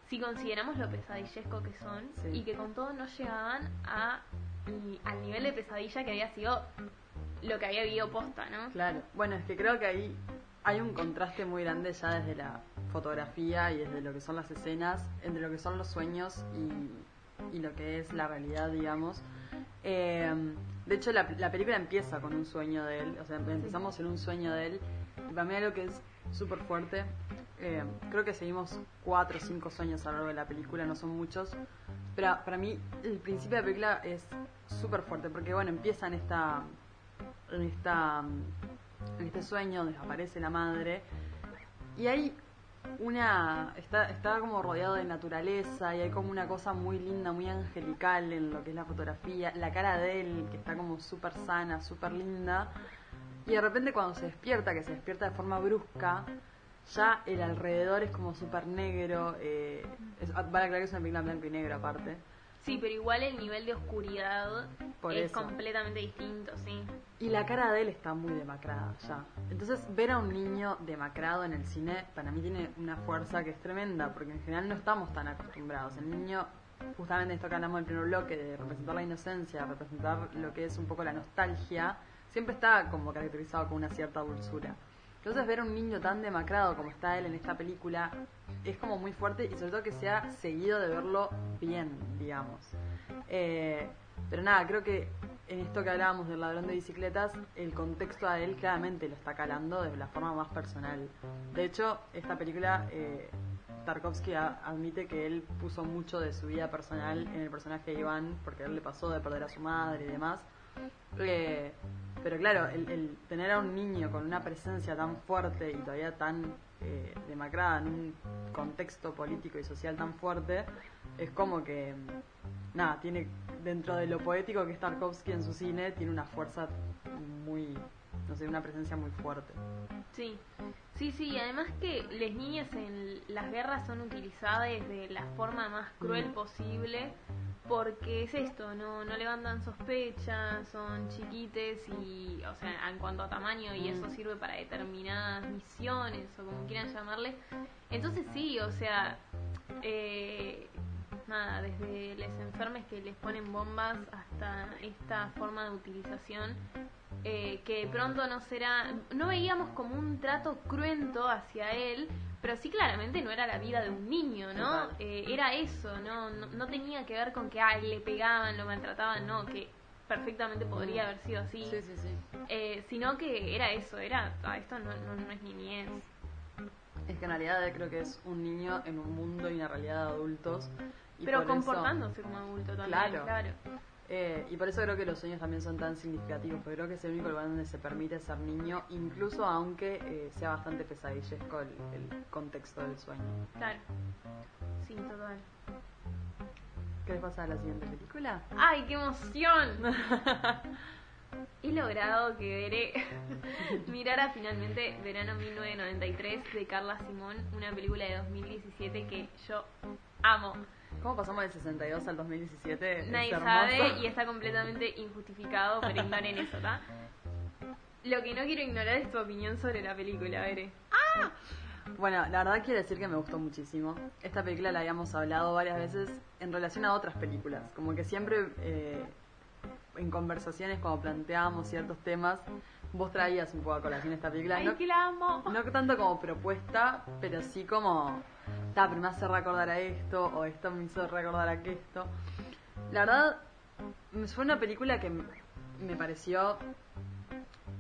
si consideramos lo pesadillesco que son Sí. y que con todo no llegaban a, y- al nivel de pesadilla que había sido lo que había vivido posta, ¿no? Claro, bueno, es que creo que ahí hay un contraste muy grande ya desde la fotografía y desde lo que son las escenas, entre lo que son los sueños y, y lo que es la realidad, digamos. Eh, de hecho, la, la película empieza con un sueño de él, o sea, empezamos en un sueño de él, y para mí algo que es súper fuerte, eh, creo que seguimos cuatro o cinco sueños a lo largo de la película, no son muchos, pero para mí el principio de la película es súper fuerte, porque bueno, empieza en esta en esta en este sueño donde aparece la madre y hay una está está como rodeado de naturaleza y hay como una cosa muy linda muy angelical en lo que es la fotografía la cara de él que está como súper sana súper linda y de repente cuando se despierta que se despierta de forma brusca ya el alrededor es como súper negro eh, es, vale aclarar que es una película blanco y negro aparte Sí, pero igual el nivel de oscuridad Por es eso. completamente distinto, sí. Y la cara de él está muy demacrada ya. Entonces, ver a un niño demacrado en el cine para mí tiene una fuerza que es tremenda, porque en general no estamos tan acostumbrados. El niño, justamente esto que hablamos del primer bloque, de representar la inocencia, representar lo que es un poco la nostalgia, siempre está como caracterizado con una cierta dulzura. Entonces, ver a un niño tan demacrado como está él en esta película es como muy fuerte y sobre todo que sea seguido de verlo bien, digamos. Eh, pero nada, creo que en esto que hablábamos del ladrón de bicicletas, el contexto a él claramente lo está calando de la forma más personal. De hecho, esta película, eh, Tarkovsky admite que él puso mucho de su vida personal en el personaje de Iván, porque a él le pasó de perder a su madre y demás. Eh, pero claro, el, el tener a un niño con una presencia tan fuerte y todavía tan eh, demacrada en un contexto político y social tan fuerte, es como que, nada, tiene dentro de lo poético que es Tarkovsky en su cine, tiene una fuerza muy, no sé, una presencia muy fuerte. Sí, sí, sí, además que las niñas en las guerras son utilizadas de la forma más cruel Mm. posible porque es esto, no, no levantan sospechas, son chiquites y, o sea, en cuanto a tamaño y eso Mm. sirve para determinadas misiones o como quieran llamarle. Entonces sí, o sea, eh, nada, desde los enfermes que les ponen bombas hasta esta forma de utilización eh, que de pronto no será, no veíamos como un trato cruento hacia él, pero sí claramente no era la vida de un niño, ¿no? Eh, era eso, ¿no? ¿no? no tenía que ver con que ay, le pegaban, lo maltrataban, no, que perfectamente podría haber sido así, Sí, sí, sí. Eh, sino que era eso, era, ah, esto no, no, no es niñez. Es que en realidad creo que es un niño en un mundo y una realidad de adultos. y Pero eso- comportándose como adulto también, Claro. claro. Eh, y por eso creo que los sueños también son tan significativos, porque creo que es el único lugar donde se permite ser niño, incluso aunque eh, sea bastante pesadillesco el, el contexto del sueño. Claro. Sí, total. ¿Querés pasar a la siguiente película? ¡Ay, qué emoción! He logrado que veré mirara finalmente Verano 1993 de Carla Simón, una película de 2017 que yo amo. ¿Cómo pasamos del 62 al 2017? Es Nadie sabe y está completamente injustificado, pero ignoren eso, ¿está? Lo que no quiero ignorar es tu opinión sobre la película, Veré. Bueno, la verdad quiero decir que me gustó muchísimo. Esta película la habíamos hablado varias veces en relación a otras películas. Como que siempre eh, en conversaciones cuando planteábamos ciertos temas, vos traías un poco a colación esta película. ¡Ay, No, que la amo! no tanto como propuesta, pero sí como, ta, pero me hace recordar a esto, o esto me hizo recordar a esto. La verdad, fue una película que me pareció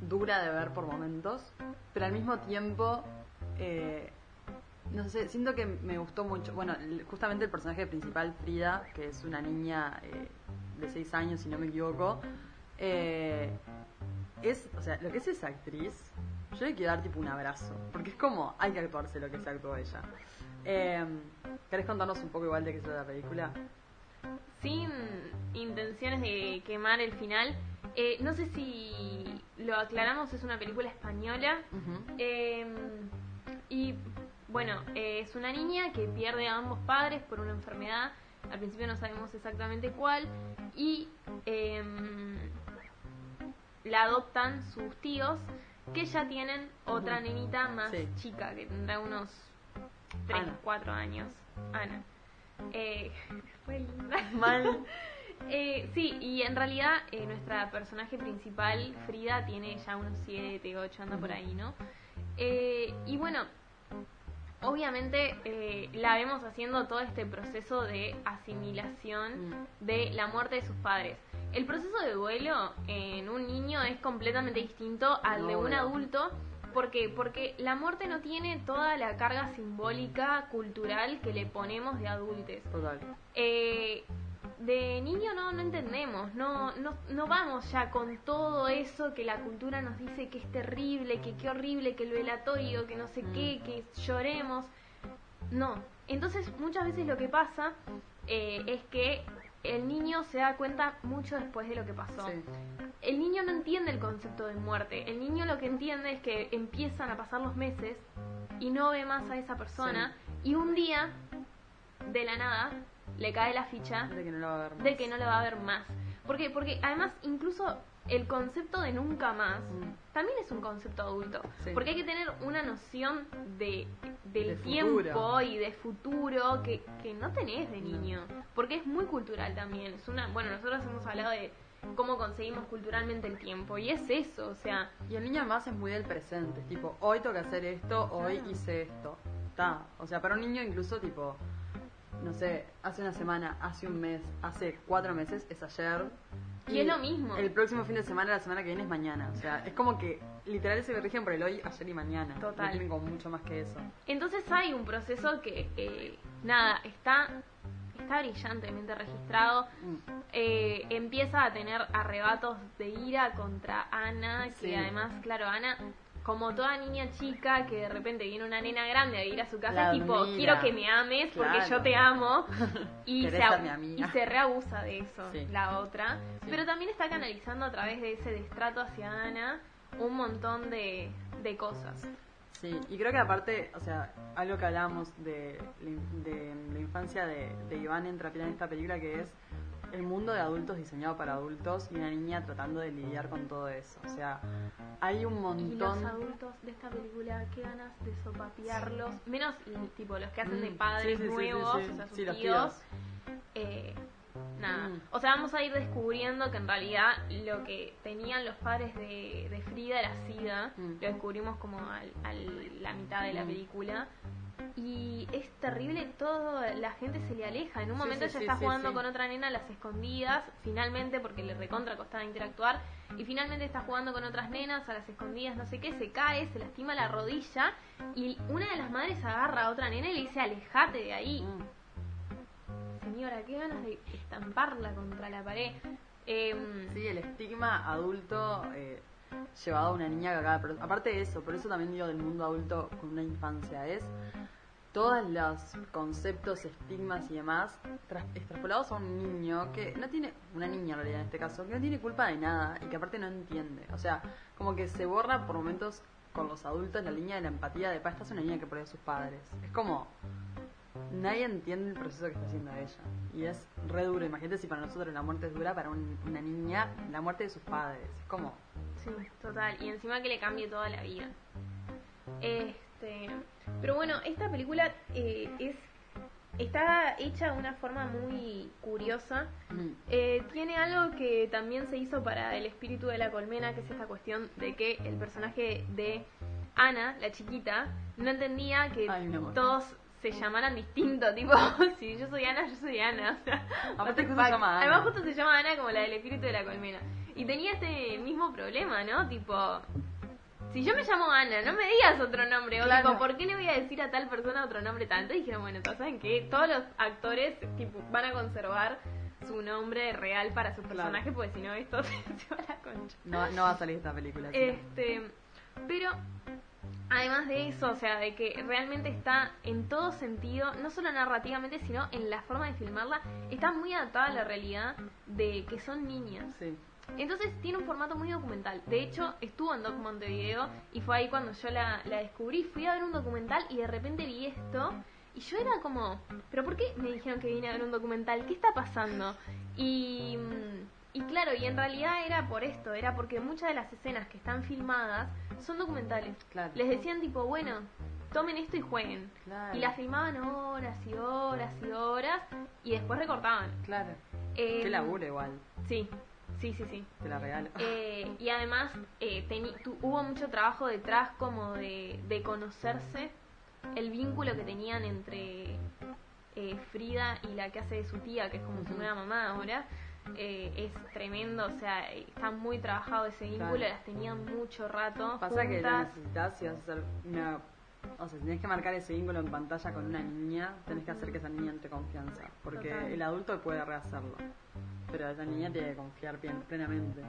dura de ver por momentos, pero al mismo tiempo, eh, no sé, siento que me gustó mucho. Bueno, justamente el personaje principal, Frida, que es una niña eh, de 6 años, si no me equivoco, eh, es, o sea, lo que es esa actriz, yo le quiero dar tipo un abrazo, porque es como, hay que actuarse lo que se actuó ella. Eh, ¿Querés contarnos un poco igual de qué es la película? sin intenciones de quemar el final, eh, no sé si lo aclaramos, es una película española. Eh, y bueno, eh, es una niña que pierde a ambos padres por una enfermedad. Al principio no sabemos exactamente cuál. Y eh, la adoptan sus tíos, que ya tienen otra Ujú. nenita más Sí. chica, que tendrá unos 3, Ana. 4 años. Ana. Eh, fue linda. Mal. Eh, sí, y en realidad eh, nuestra personaje principal, Frida, tiene ya unos 7, 8, anda por ahí, ¿no? Eh, y bueno, obviamente eh, la vemos haciendo todo este proceso de asimilación Mm. de la muerte de sus padres. El proceso de duelo en un niño es completamente distinto al de un adulto. ¿Por qué? Porque la muerte no tiene toda la carga simbólica, cultural que le ponemos de adultos. Total. Eh, de niño no, no entendemos, no, no, no vamos ya con todo eso que la cultura nos dice que es terrible, que qué horrible, que el velatorio, que no sé qué, que lloremos. No. Entonces muchas veces lo que pasa eh, es que el niño se da cuenta mucho después de lo que pasó. Sí. El niño no entiende el concepto de muerte. El niño lo que entiende es que empiezan a pasar los meses y no ve más a esa persona y un día, de la nada, le cae la ficha De que no lo va a ver más. de que no la va a ver más. ¿Por qué? Porque además incluso el concepto de nunca más Mm. también es un concepto adulto. Sí. Porque hay que tener una noción de, del De tiempo futuro. y de futuro que, que no tenés de niño. Porque es muy cultural también. Es una, bueno, nosotros hemos hablado de cómo conseguimos culturalmente el tiempo. Y es eso, o sea, Y el niño además es muy del presente, es tipo, hoy tengo que hacer esto, hoy hice esto. Está. O sea, para un niño incluso tipo, no sé, hace una semana, hace un mes, hace cuatro meses, es ayer. Y es lo mismo. El próximo fin de semana, la semana que viene es mañana. O sea, es como que literal se rigen por el hoy, ayer y mañana. Total. No tienen como mucho más que eso. Entonces hay un proceso que, eh, nada, está, está brillantemente registrado. Mm. Eh, empieza a tener arrebatos de ira contra Ana, que Sí. además, claro, Ana como toda niña chica que de repente viene una nena grande a ir a su casa, es tipo, quiero que me ames porque Claro. yo te amo. Y se, y se reabusa de eso, Sí. la otra. Sí. Pero también está canalizando a través de ese destrato hacia Ana un montón de, de cosas. Sí, y creo que aparte, o sea, algo que hablábamos de, de la infancia de, de Iván entra en esta película que es el mundo de adultos diseñado para adultos y una niña tratando de lidiar con todo eso. O sea, hay un Y los montón... adultos de esta película, qué ganas de sopapearlos. Menos mm, tipo los que hacen de Mm, padres sí, sí, sí, nuevos, sí, sí. o sea, sus Sí, tíos. tíos. Eh, nada. Mm. O sea, vamos a ir descubriendo que en realidad lo que tenían los padres de, de Frida era SIDA. Mm. Lo descubrimos como al, al- la mitad de la película. Y es terrible, todo la gente se le aleja. En un momento sí, ella está sí, jugando con otra nena a las escondidas, finalmente, porque le recontra costaba interactuar. Y finalmente está jugando con otras nenas a las escondidas, no sé qué, se cae, se lastima la rodilla. Y una de las madres agarra a otra nena y le dice: Alejate de ahí. Mm. Señora, qué ganas de estamparla contra la pared. Em, Sí, el estigma adulto eh, llevado a una niña acaba. Pero aparte de eso, por eso también digo del mundo adulto con una infancia, es todos los conceptos, estigmas y demás extrapolados a un niño que no tiene, una niña en realidad en este caso, que no tiene culpa de nada y que aparte no entiende. O sea, como que se borra por momentos con los adultos la línea de la empatía de, pa, esta es una niña que perdió a sus padres. Es como, nadie entiende el proceso que está haciendo ella. Y es re duro. Imagínate si para nosotros la muerte es dura, para un- una niña la muerte de sus padres. Es como, Sí, total. Y encima que le cambie toda la vida. Este, pero bueno, esta película eh, es está hecha de una forma muy curiosa. mm, Eh, tiene algo que también se hizo para el espíritu de la colmena, que es esta cuestión de que el personaje de Ana, la chiquita, no entendía que Ay, todos se llamaran distinto, tipo, si yo soy Ana, yo soy Ana. O sea, Aparte justo se llama Ana. Además justo se llama Ana como la del espíritu de la colmena. Y tenía este mismo problema, ¿no? Tipo, si yo me llamo Ana, no me digas otro nombre. O Claro. tipo, ¿por qué le voy a decir a tal persona otro nombre tanto? Y dijeron, bueno, entonces saben que todos los actores tipo, van a conservar su nombre real para su Claro. personaje, porque si no, esto se, va a la concha. no, no va a salir esta película. Este, pero además de eso, o sea, de que realmente está en todo sentido, no solo narrativamente, sino en la forma de filmarla, está muy adaptada a la realidad de que son niñas. Sí. Entonces tiene un formato muy documental. De hecho, estuvo en Doc Montevideo y fue ahí cuando yo la, la descubrí. Fui a ver un documental y de repente vi esto. Y yo era como, ¿pero por qué me dijeron que vine a ver un documental? ¿Qué está pasando? Y, mm, y claro, y en realidad era por esto, era porque muchas de las escenas que están filmadas son documentales. Claro. Les decían tipo, bueno, tomen esto y jueguen. Claro. Y la filmaban horas y horas y horas y después recortaban. Claro. Eh, Qué laburo igual. Sí, sí, sí, sí. Te la regalo. Eh, y además eh, tu- hubo mucho trabajo detrás como de, de conocerse el vínculo que tenían entre eh, Frida y la que hace de su tía, que es como su nueva mamá ahora. Eh, es tremendo, o sea, está muy trabajado ese vínculo, Claro. las tenían mucho rato. Pasa que lo juntas. necesitas si vas a hacer una. O sea, si tenés que marcar ese vínculo en pantalla con una niña, tenés que hacer que esa niña entre confianza. Porque Total. el adulto puede rehacerlo. Pero esa niña tiene que confiar plen- plenamente.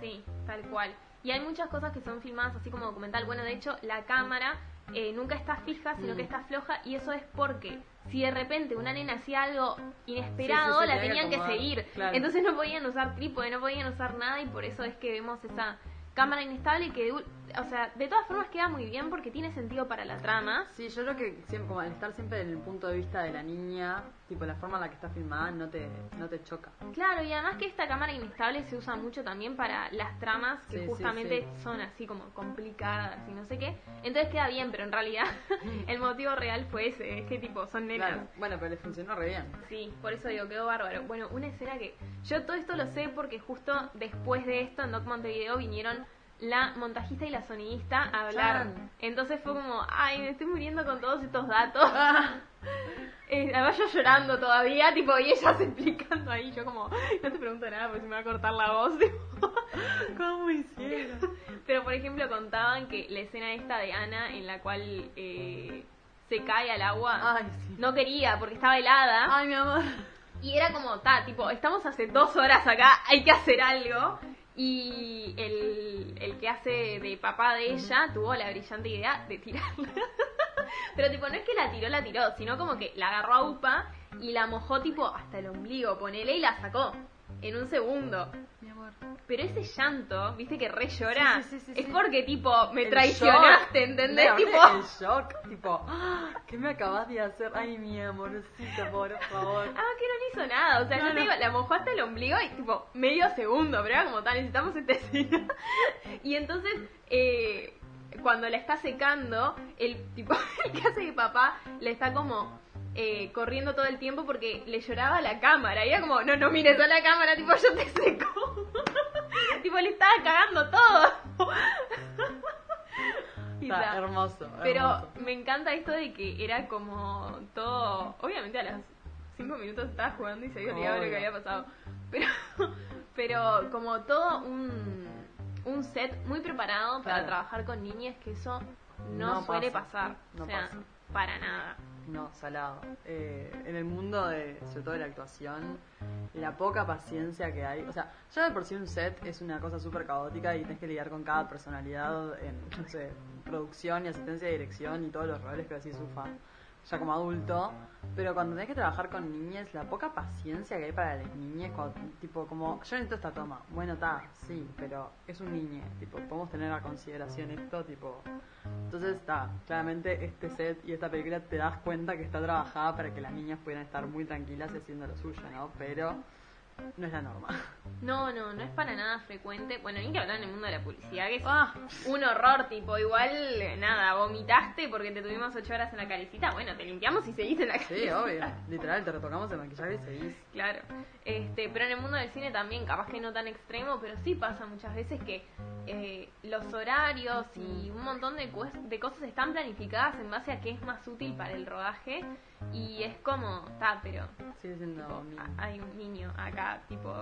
Sí, tal cual. Y hay muchas cosas que son filmadas así como documental. Bueno, de hecho, la cámara eh, nunca está fija, sino Mm. que está floja. Y eso es porque si de repente una nena hacía algo inesperado, Sí, sí, sí, la tenían que, seguir. Claro. Entonces no podían usar trípode, no podían usar nada. Y por eso es que vemos esa cámara inestable que, o sea, de todas formas queda muy bien porque tiene sentido para la trama. Sí, yo creo que siempre, como al estar siempre en el punto de vista de la niña, tipo la forma en la que está filmada no te, no te choca. Claro, y además que esta cámara inestable se usa mucho también para las tramas que Sí, sí, justamente sí. son así como complicadas y no sé qué. Entonces queda bien, pero en realidad el motivo real fue ese, es que tipo son nenas. Claro. Bueno, pero le funcionó re bien. Sí, por eso digo, quedó bárbaro. Bueno, una escena que yo todo esto lo sé porque justo después de esto en Doc Montevideo vinieron la montajista y la sonidista a hablar. Chan. Entonces fue como, ay, me estoy muriendo con todos estos datos. Ah. Eh, además yo llorando todavía, tipo, y ellas explicando ahí, yo como, no te pregunto nada porque se me va a cortar la voz. ¿Cómo hicieron? Pero por ejemplo contaban que la escena esta de Ana en la cual eh, se cae al agua, Ay, sí. no quería porque estaba helada. Ay, mi amor. Y era como, ta, tipo, estamos hace dos horas acá, hay que hacer algo. Y el, el que hace de papá de ella tuvo la brillante idea de tirarla. Pero tipo, no es que la tiró, la tiró, sino como que la agarró a UPA y la mojó tipo hasta el ombligo, ponele, y la sacó en un segundo. Mi amor. Pero ese llanto, viste que re llora, Sí, sí, sí, es porque tipo, me El traicionaste, shock. ¿entendés? Tipo, El shock, tipo, "Ah, ¿qué me acabas de hacer? Ay, mi amorcito, por favor. Ah, que no le hizo nada. O sea, No, yo te no. digo, la mojó hasta el ombligo y tipo medio segundo, pero era como tal, necesitamos esta escena. y entonces, eh, cuando la está secando, el tipo, el que hace de papá, le está como eh, corriendo todo el tiempo porque le lloraba a la cámara. Y era como, no, no mires a la cámara, tipo, yo te seco. tipo, le estaba cagando todo. Está hermoso. Pero me encanta esto de que era como todo. Obviamente a las 5 minutos estaba jugando y se había olvidado lo que había pasado. Pero, pero como todo un, un set muy preparado para Claro. trabajar con niñas, que eso no, No suele pasa, pasar. no o sea, pasa. para nada. No, salado. Eh, en el mundo de, sobre todo de la actuación, la poca paciencia que hay. O sea, ya de por sí un set es una cosa súper caótica y tenés que lidiar con cada personalidad en, no sé, producción y asistencia de dirección y todos los roles que decís ufa, ya como adulto. Pero cuando tenés que trabajar con niñas, la poca paciencia que hay para las niñas, tipo, como, yo necesito esta toma. Bueno, está, sí, pero es un niño, tipo, podemos tener a consideración esto, tipo. Entonces está, claramente este set y esta película te das cuenta que está trabajada para que las niñas puedan estar muy tranquilas haciendo lo suyo, ¿no? Pero no es la norma. No, no, no es para nada frecuente. Bueno, ni que hablar en el mundo de la publicidad, que es Ah, un horror, tipo, igual, nada, vomitaste porque te tuvimos 8 horas en la calecita. Bueno, te limpiamos y seguiste en la sí, calecita. obvio. Literal, te retocamos el maquillaje y seguís. Claro, este, pero en el mundo del cine también, capaz que no tan extremo, pero sí pasa muchas veces que eh, los horarios y un montón de, de cosas están planificadas en base a qué es más útil para el rodaje y es como, está, pero Sigue siendo tipo, hay un niño acá, tipo,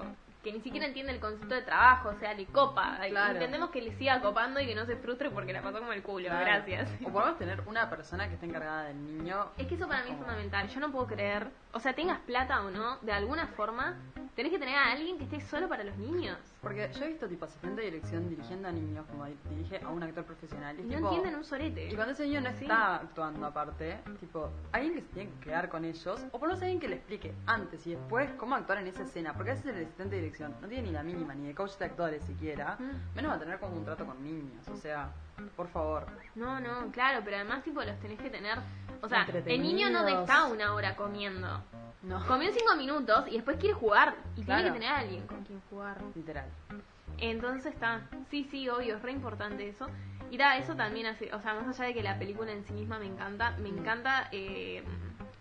que ni siquiera entiende el concepto de trabajo, o sea, le copa. Claro. Entendemos que le siga copando y que no se frustre porque la pasó como el culo, Claro. gracias. O podemos tener una persona que esté encargada del niño. Es que eso para mí es fundamental. Yo no puedo creer, o sea, tengas plata o no, de alguna forma, tenés que tener a alguien que esté solo para los niños. Porque yo he visto tipo asistente de dirección dirigiendo a niños como di- dirige a un actor profesional. Y, no tipo- entienden un sorete. Y cuando ese niño no Sí. está actuando aparte, tipo, alguien que se tiene que quedar con ellos, o por lo menos alguien que le explique antes y después cómo actuar en esa escena, porque a veces el asistente de dirección no tiene ni la mínima, ni de coach de actores siquiera, menos va a tener como un trato con niños, o sea, por favor. No, no, claro, pero además, tipo, los tenés que tener. O sea, el niño no está una hora comiendo. No. Comió cinco minutos y después quiere jugar. Y Claro. tiene que tener a alguien con quien jugar. Literal. Entonces está. Sí, sí, obvio, es re importante eso. Y da, eso también hace. O sea, más allá de que la película en sí misma me encanta, me Mm. encanta eh,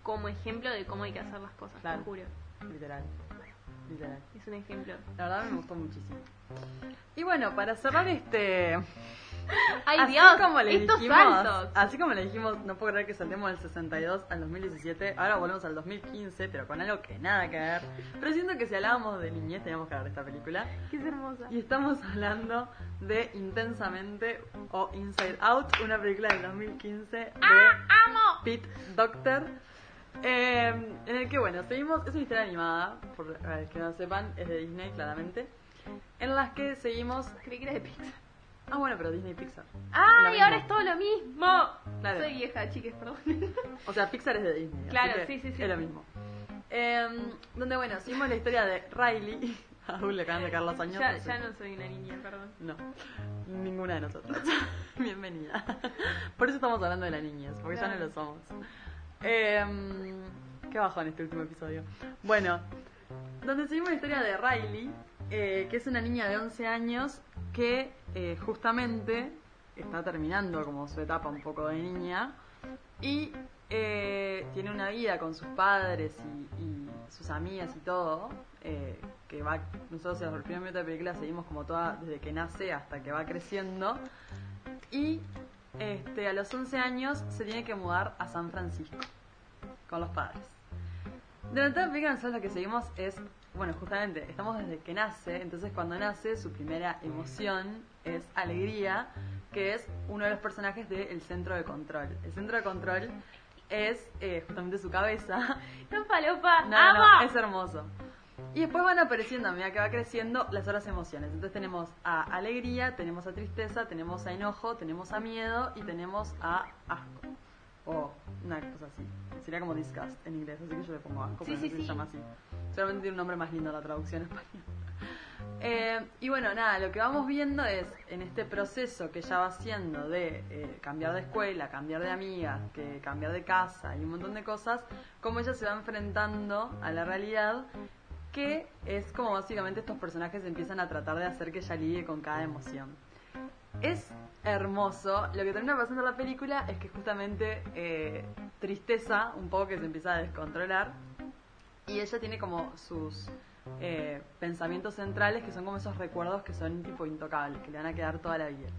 como ejemplo de cómo hay que hacer las cosas, Claro. te juro. Literal. Literal. Es un ejemplo. La verdad me gustó muchísimo. Y bueno, para cerrar este... ¡Ay, así Dios! como le estos dijimos, saltos. Así como le dijimos, no puedo creer que saltemos del 62 al 2017, ahora volvemos al 2015, pero con algo que nada que ver. Pero siento que si hablábamos de niñez teníamos que hablar de esta película. ¡Qué es hermosa! Y estamos hablando de Intensamente o Inside Out, una película del 2015 de ¡Amo! Pete Doctor. eh, en el que, bueno, seguimos. Es una historia animada, por para los que no sepan, es de Disney, claramente. En las que seguimos. Creí que era de Pixar. Ah, bueno, pero Disney y Pixar. ¡Ay, Lo mismo. ahora es todo lo mismo! Claro. Soy vieja, chiques, perdón. O sea, Pixar es de Disney. así Claro, que sí, sí, sí. Es lo mismo. Eh, donde, bueno, seguimos la historia de Riley. A Raúl le acaban de caer los años. ya, ya no soy una niña, perdón. No, ninguna de nosotras. Bienvenida. Por eso estamos hablando de la niñez, porque ya no lo somos. Eh, qué bajo en este último episodio. Bueno, donde seguimos la historia de Riley, eh, que es una niña de 11 años que eh, justamente está terminando como su etapa un poco de niña y eh, tiene una vida con sus padres y, sus amigas y todo, eh, que va, nosotros en el primer de la película seguimos como toda, desde que nace hasta que va creciendo, y este, a los 11 años se tiene que mudar a San Francisco con los padres. Durante la película nosotros lo que seguimos es, bueno, justamente, estamos desde que nace, entonces cuando nace su primera emoción es alegría, que es uno de los personajes del centro de control. El centro de control es eh, justamente su cabeza. ¡Tan falopa! No, no, es hermoso. Y después van apareciendo, a medida que va creciendo, las otras emociones. Entonces tenemos a alegría, tenemos a tristeza, tenemos a enojo, tenemos a miedo y tenemos a asco. O una cosa así. Sería como disgust en inglés, así que yo le pongo asco, Sí, pero sí, no sé si sí. se llama así. Solamente tiene un nombre más lindo la traducción en español. Eh, y bueno, nada, lo que vamos viendo es en este proceso que ella va haciendo de eh, cambiar de escuela, cambiar de amigas, que cambiar de casa y un montón de cosas, cómo ella se va enfrentando a la realidad, que es como básicamente estos personajes empiezan a tratar de hacer que ella lidie con cada emoción. Es hermoso. Lo que termina pasando en la película es que justamente eh, tristeza, un poco que se empieza a descontrolar, y ella tiene como sus eh, pensamientos centrales que son como esos recuerdos que son tipo intocables, que le van a quedar toda la vida.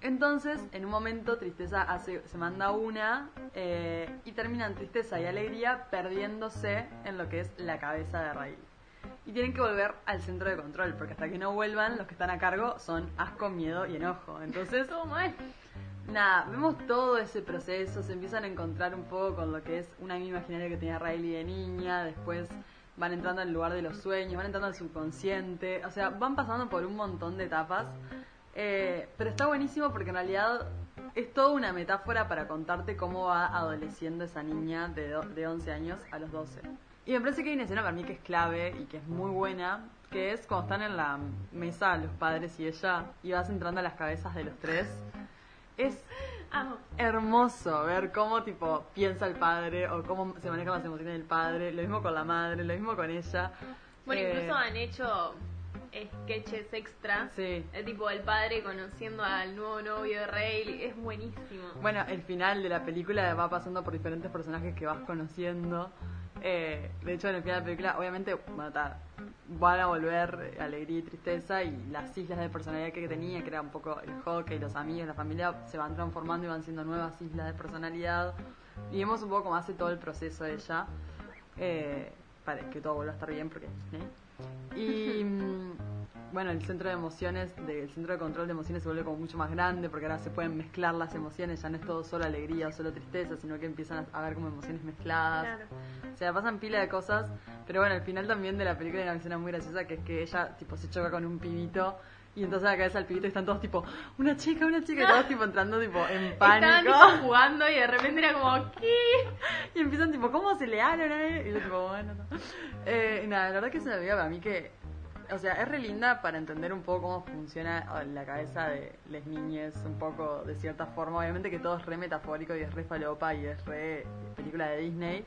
Entonces, en un momento, Tristeza hace, se manda una eh, y terminan Tristeza y Alegría perdiéndose en lo que es la cabeza de Riley. Y tienen que volver al centro de control, porque hasta que no vuelvan, los que están a cargo son asco, miedo y enojo. Entonces, Todo mal. Nada, vemos todo ese proceso, se empiezan a encontrar un poco con lo que es un amigo imaginario que tenía Riley de niña, después van entrando al lugar de los sueños, van entrando al subconsciente, o sea, van pasando por un montón de etapas, eh, pero está buenísimo porque en realidad es toda una metáfora para contarte cómo va adoleciendo esa niña de, de 11 años a los 12. Y me parece que hay una escena para mí que es clave y que es muy buena, que es cuando están en la mesa los padres y ella, y vas entrando a las cabezas de los tres. Es hermoso ver cómo tipo piensa el padre o cómo se manejan las emociones del padre, lo mismo con la madre, lo mismo con ella. Bueno, Eh, incluso han hecho sketches extras. Sí. El tipo el padre conociendo al nuevo novio de Rey. Es buenísimo. Bueno, el final de la película va pasando por diferentes personajes que vas conociendo. Eh, de hecho, en el final de la película, obviamente, van a volver alegría y tristeza y las islas de personalidad que tenía, que era un poco el hockey, los amigos, la familia, se van transformando y van siendo nuevas islas de personalidad. Y vemos un poco cómo hace todo el proceso ella, eh, para que todo vuelva a estar bien, porque... ¿eh? Y mm, bueno, el centro de emociones, de- el centro de control de emociones se vuelve como mucho más grande porque ahora se pueden mezclar las emociones, ya no es todo solo alegría o solo tristeza, sino que empiezan a, ver como emociones mezcladas. Claro. O sea, pasan pila de cosas, pero bueno, al final también de la película hay una escena muy graciosa que es que ella tipo se choca con un pibito y entonces a la cabeza del pibito están todos tipo, una chica, una chica, y todos tipo entrando tipo en Estaban pánico. tipo jugando y de repente era como, ¿qué? Y empiezan tipo, ¿cómo se le hablan a él? Y yo tipo, bueno, no. Eh, nada, la verdad que es una película para mí que, o sea, es re linda para entender un poco cómo funciona la cabeza de las niñas, un poco de cierta forma. Obviamente que todo es re metafórico y es re falopa y es re película de Disney,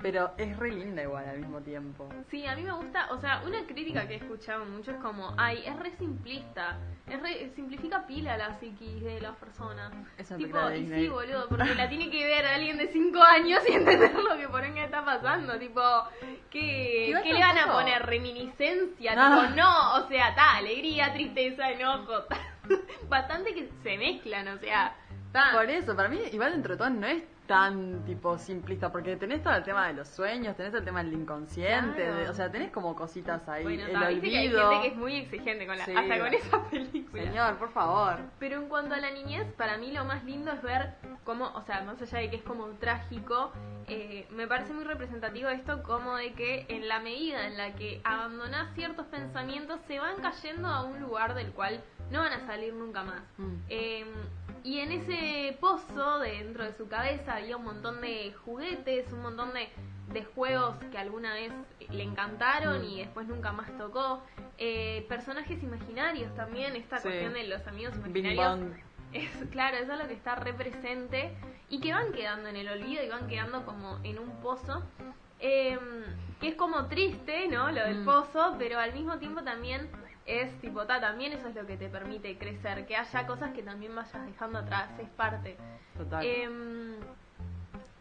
pero es re linda igual al mismo tiempo. Sí, a mí me gusta, o sea, una crítica que he escuchado mucho es como, ay, es re simplista, es re, simplifica pila la psiquis de las personas. Es una Tipo, y Disney. sí, boludo, porque la tiene que ver alguien de 5 años y entender lo que por ahí está pasando, tipo, ¿qué, Igual ¿qué le van a poner? ¿Reminiscencia? No. Tipo, no, o sea, ta, alegría, tristeza, enojo, ta. bastante que se mezclan, o sea, ta. Por eso, para mí, igual dentro de todo no es tan tipo simplista, porque tenés todo el tema de los sueños, tenés el tema del inconsciente, Claro. de- o sea, tenés como cositas ahí, Bueno, el ta, viste que hay olvido. gente que es muy exigente con la, Sí. hasta con esa película. Señor, por favor. Pero en cuanto a la niñez, para mí lo más lindo es ver cómo, o sea, más allá de que es como trágico, eh, me parece muy representativo esto como de que en la medida en la que abandonás ciertos pensamientos se van cayendo a un lugar del cual no van a salir nunca más. Mm. Eh, y en ese pozo dentro de su cabeza había un montón de juguetes, un montón de, de juegos que alguna vez le encantaron y después nunca más tocó. Eh, personajes imaginarios también, esta Sí. cuestión de los amigos imaginarios. Es, claro, eso es lo que está represente y que van quedando en el olvido y van quedando como en un pozo. eh, que es como triste, ¿no? Lo del Mm. pozo, pero al mismo tiempo también es tipo, ta, también eso es lo que te permite crecer, que haya cosas que también vayas dejando atrás, es parte. Total. Em,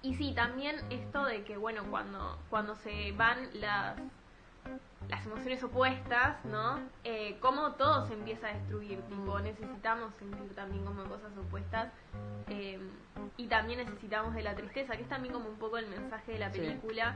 y sí, también esto de que, bueno, cuando, cuando se van las las emociones opuestas, ¿no? Eh, cómo todo se empieza a destruir, tipo, necesitamos sentir también como cosas opuestas eh, y también necesitamos de la tristeza, que es también como un poco el mensaje de la Sí. película,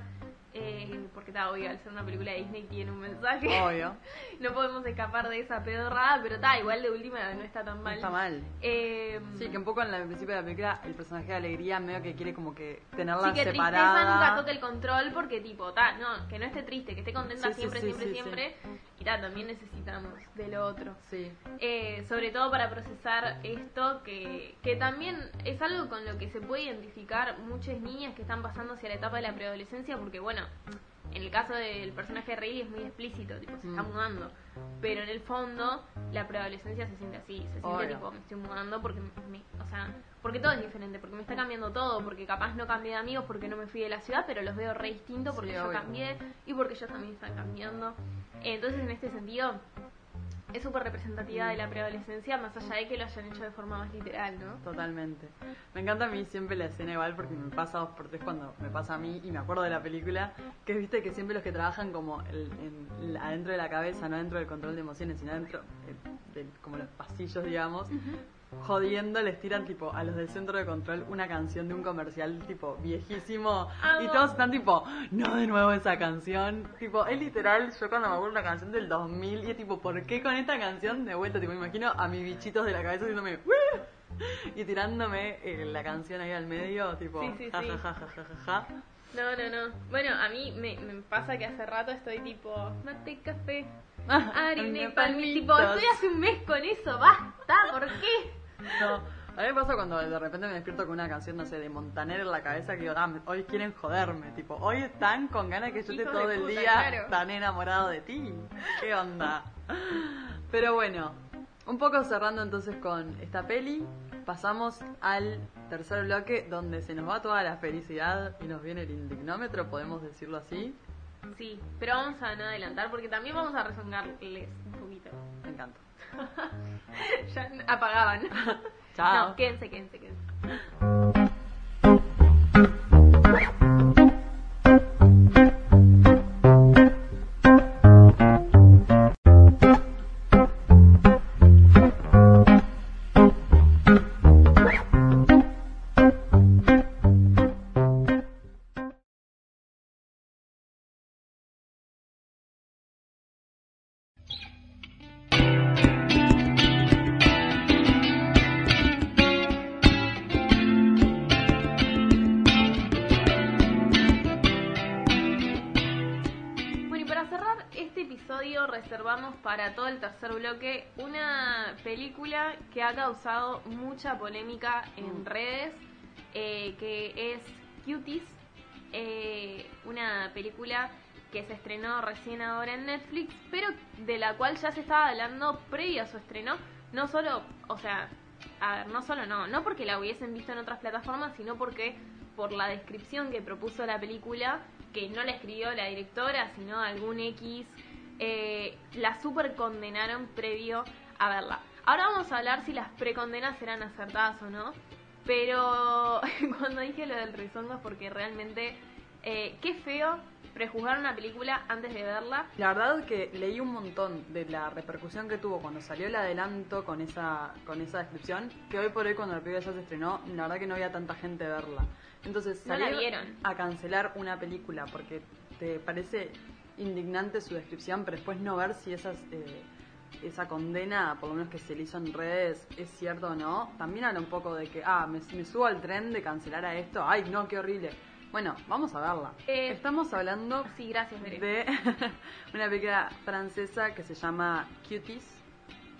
eh, porque está obvio, al ser una película de Disney tiene un mensaje, Obvio. no podemos escapar de esa pedorrada, pero está, igual de última no está tan No mal. está mal. Eh, Sí, que un poco en al principio de la película el personaje de Alegría medio que quiere como que tenerla Sí, que tristeza separada. nunca toque el control porque tipo, ta, no, que no esté triste, que esté contenta Sí, sí, siempre, sí, siempre, sí, siempre. Y ta, también necesitamos de lo otro. Sí. Eh, sobre todo para procesar esto, que, que también es algo con lo que se puede identificar muchas niñas que están pasando hacia la etapa de la preadolescencia, porque bueno, en el caso del personaje de Riley es muy explícito, tipo, se está Mm. mudando. Pero en el fondo, la preadolescencia se siente así, se siente Obvio. tipo, me estoy mudando porque me, o sea, porque todo es diferente, porque me está cambiando todo, porque capaz no cambié de amigos porque no me fui de la ciudad, pero los veo re distintos porque Sí, yo obvio. cambié y porque ellos también están cambiando. Entonces, en este sentido, es súper representativa de la preadolescencia, más allá de que lo hayan hecho de forma más literal, ¿no? Totalmente. Me encanta a mí siempre la escena igual porque me pasa dos por tres cuando me pasa a mí y me acuerdo de la película, que viste que siempre los que trabajan como el- en- adentro de la cabeza, no dentro del control de emociones, sino dentro eh, de, como los pasillos, digamos, jodiendo les tiran tipo a los del centro de control una canción de un comercial tipo viejísimo y todos están tipo, no de nuevo esa canción, tipo, es literal, yo cuando me acuerdo una canción del 2000 y es tipo, ¿por qué con esta canción de vuelta? Tipo, me imagino a mis bichitos de la cabeza diciéndome, y tirándome eh, la canción ahí al medio, tipo, Sí, sí, ja, sí. ja, ja, ja, ja, ja, ja. No, no, no. Bueno, a mí me, me pasa que hace rato estoy tipo, mate café, harina y pan, tipo, estoy hace un mes con eso, basta, ¿por qué? No, a mí me pasa cuando de repente me despierto con una canción, no sé, de Montaner en la cabeza que digo, ah, hoy quieren joderme, tipo, hoy están con ganas que yo esté todo el puta, día claro. tan enamorado de ti. ¿Qué onda? Pero bueno, un poco cerrando entonces con esta peli, pasamos al tercer bloque donde se nos va toda la felicidad y nos viene el indignómetro, podemos decirlo así. Sí, pero vamos a no adelantar porque también vamos a rezongarles un poquito. Me encanta. ya apagaban. Chao. No, quédense, quédense, quédense. Que ha causado mucha polémica en redes, eh, que es Cuties, eh, una película que se estrenó recién ahora en Netflix, pero de la cual ya se estaba hablando previo a su estreno, no solo, o sea, a ver, no solo no, no porque la hubiesen visto en otras plataformas, sino porque por la descripción que propuso la película, que no la escribió la directora, sino algún X, eh, la super condenaron previo a verla. Ahora vamos a hablar si las precondenas eran acertadas o no, pero cuando dije lo del rezongo es porque realmente, eh, qué feo prejuzgar una película antes de verla. La verdad que leí un montón de la repercusión que tuvo cuando salió el adelanto con esa con esa descripción, que hoy por hoy cuando la película ya se estrenó, la verdad que no había tanta gente verla. Entonces, No la vieron. a cancelar una película porque te parece indignante su descripción, pero después no ver si esas eh, esa condena, por lo menos que se le hizo en redes, es cierto o no, también habla un poco de que, ah, me, me subo al tren de cancelar a esto, ay, no, qué horrible. Bueno, vamos a verla. Eh, Estamos hablando Sí, gracias, de una película francesa que se llama Cuties.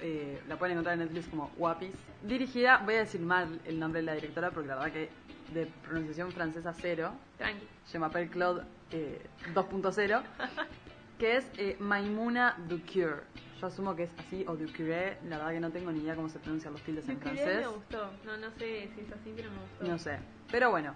Eh, la pueden encontrar en Netflix como Guapis. Dirigida, voy a decir mal el nombre de la directora porque la verdad que de pronunciación francesa cero. Tranqui. Je m'appelle Claude eh, 2.0. que es eh, Maimouna Ducure. Yo asumo que es así o Ducure. La verdad que no tengo ni idea cómo se pronuncian los tildes en francés. me gustó. No, no sé si es así, pero me gustó. No sé. Pero bueno.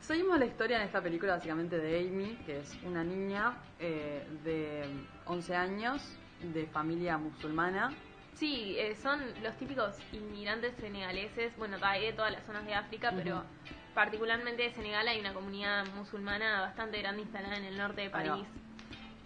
Seguimos la historia en esta película básicamente de Amy, que es una niña eh, de 11 años, de familia musulmana. Sí, eh, son los típicos inmigrantes senegaleses, bueno, de todas las zonas de África, pero particularmente de Senegal hay una comunidad musulmana bastante grande instalada en el norte de. París.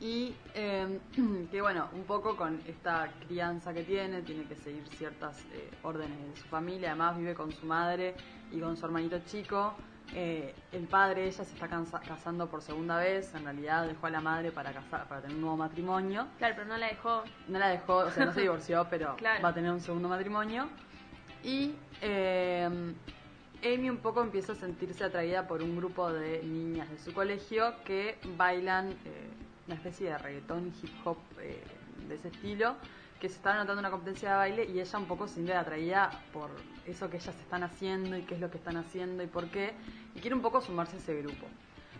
Y eh, que bueno, un poco con esta crianza que tiene, tiene que seguir ciertas eh, órdenes de su familia, además vive con su madre y con su hermanito chico. Eh, el padre ella se está casando por segunda vez, en realidad dejó a la madre para casar, para tener un nuevo matrimonio. Claro, pero no la dejó. No la dejó, o sea, no se divorció, pero Claro. va a tener un segundo matrimonio. Y eh, Amy un poco empieza a sentirse atraída por un grupo de niñas de su colegio que bailan eh, una especie de reggaetón hip hop eh, de ese estilo, que se están anotando una competencia de baile y ella un poco se siente atraída por eso que ellas están haciendo y qué es lo que están haciendo y por qué, y quiere un poco sumarse a ese grupo.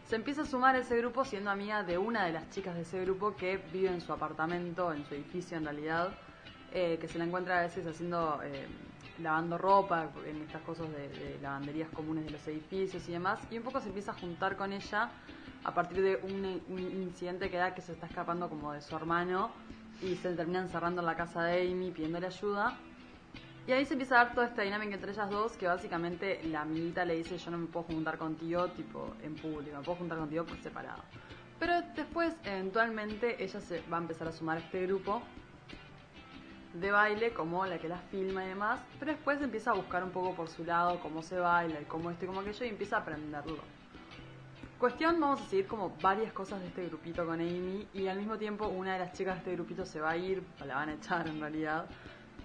Se empieza a sumar a ese grupo siendo amiga de una de las chicas de ese grupo que vive en su apartamento, en su edificio en realidad, eh, que se la encuentra a veces haciendo, eh, lavando ropa en estas cosas de, de lavanderías comunes de los edificios y demás, y un poco se empieza a juntar con ella a partir de un, incidente que da que se está escapando como de su hermano y se termina encerrando en la casa de Amy pidiéndole ayuda. Y ahí se empieza a dar toda esta dinámica entre ellas dos, que básicamente la amiguita le dice yo no me puedo juntar contigo tipo en público, me puedo juntar contigo por separado. Pero después, eventualmente, ella se va a empezar a sumar a este grupo de baile como la que la filma y demás, pero después empieza a buscar un poco por su lado cómo se baila y cómo esto y cómo aquello y empieza a aprenderlo. Cuestión, vamos a seguir como varias cosas de este grupito con Amy y al mismo tiempo una de las chicas de este grupito se va a ir, la van a echar en realidad,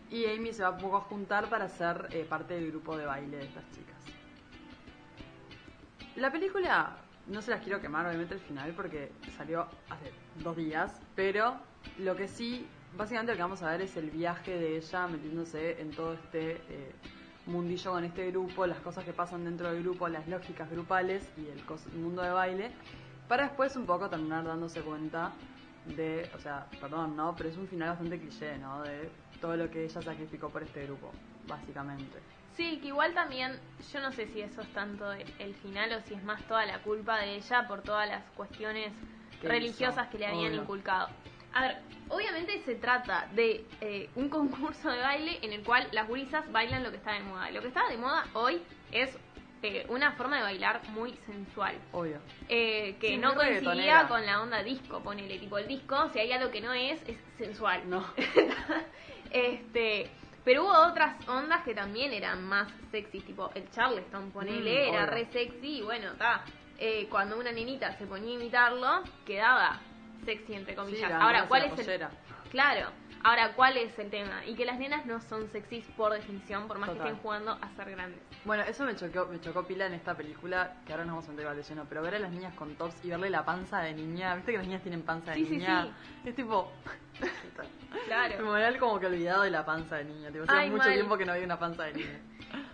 y Amy se va un poco a juntar para ser eh, parte del grupo de baile de estas chicas. La película, no se las quiero quemar obviamente el final porque salió hace dos días, pero lo que sí, básicamente lo que vamos a ver es el viaje de ella metiéndose en todo este eh, mundillo con este grupo, las cosas que pasan dentro del grupo, las lógicas grupales y el mundo de baile, para después un poco terminar dándose cuenta de, o sea, perdón, ¿no? Pero es un final bastante cliché, ¿no? De todo lo que ella sacrificó por este grupo, básicamente. Sí, que igual también, yo no sé si eso es tanto el final o si es más toda la culpa de ella por todas las cuestiones religiosas hizo, que le habían obvio. inculcado. A ver, obviamente se trata de eh, un concurso de baile en el cual las gurisas bailan lo que está de moda. Lo que está de moda hoy es eh, una forma de bailar muy sensual. Obvio. Eh, que Sí, no coincidía con la onda disco, ponele tipo el disco, si hay algo que no es, es sensual. No. este, pero hubo otras ondas que también eran más sexy, tipo el Charleston, ponele, Mm, era obvio. re sexy y bueno, está. cuando una nenita se ponía a imitarlo, quedaba sexy entre comillas. la Ahora, ¿cuál es el. Claro. Ahora, ¿cuál es el tema? Y que las nenas no son sexys por definición, por más que estén jugando a ser grandes. Bueno, eso me chocó, me chocó pila en esta película, que ahora nos vamos a igual de lleno, pero ver a las niñas con tops y verle la panza de niña, viste que las niñas tienen panza de Sí, sí, niña, sí. es tipo, Claro. me da como que olvidado de la panza de niña, tipo, hace Ay, mucho mal. tiempo que no había una panza de niña.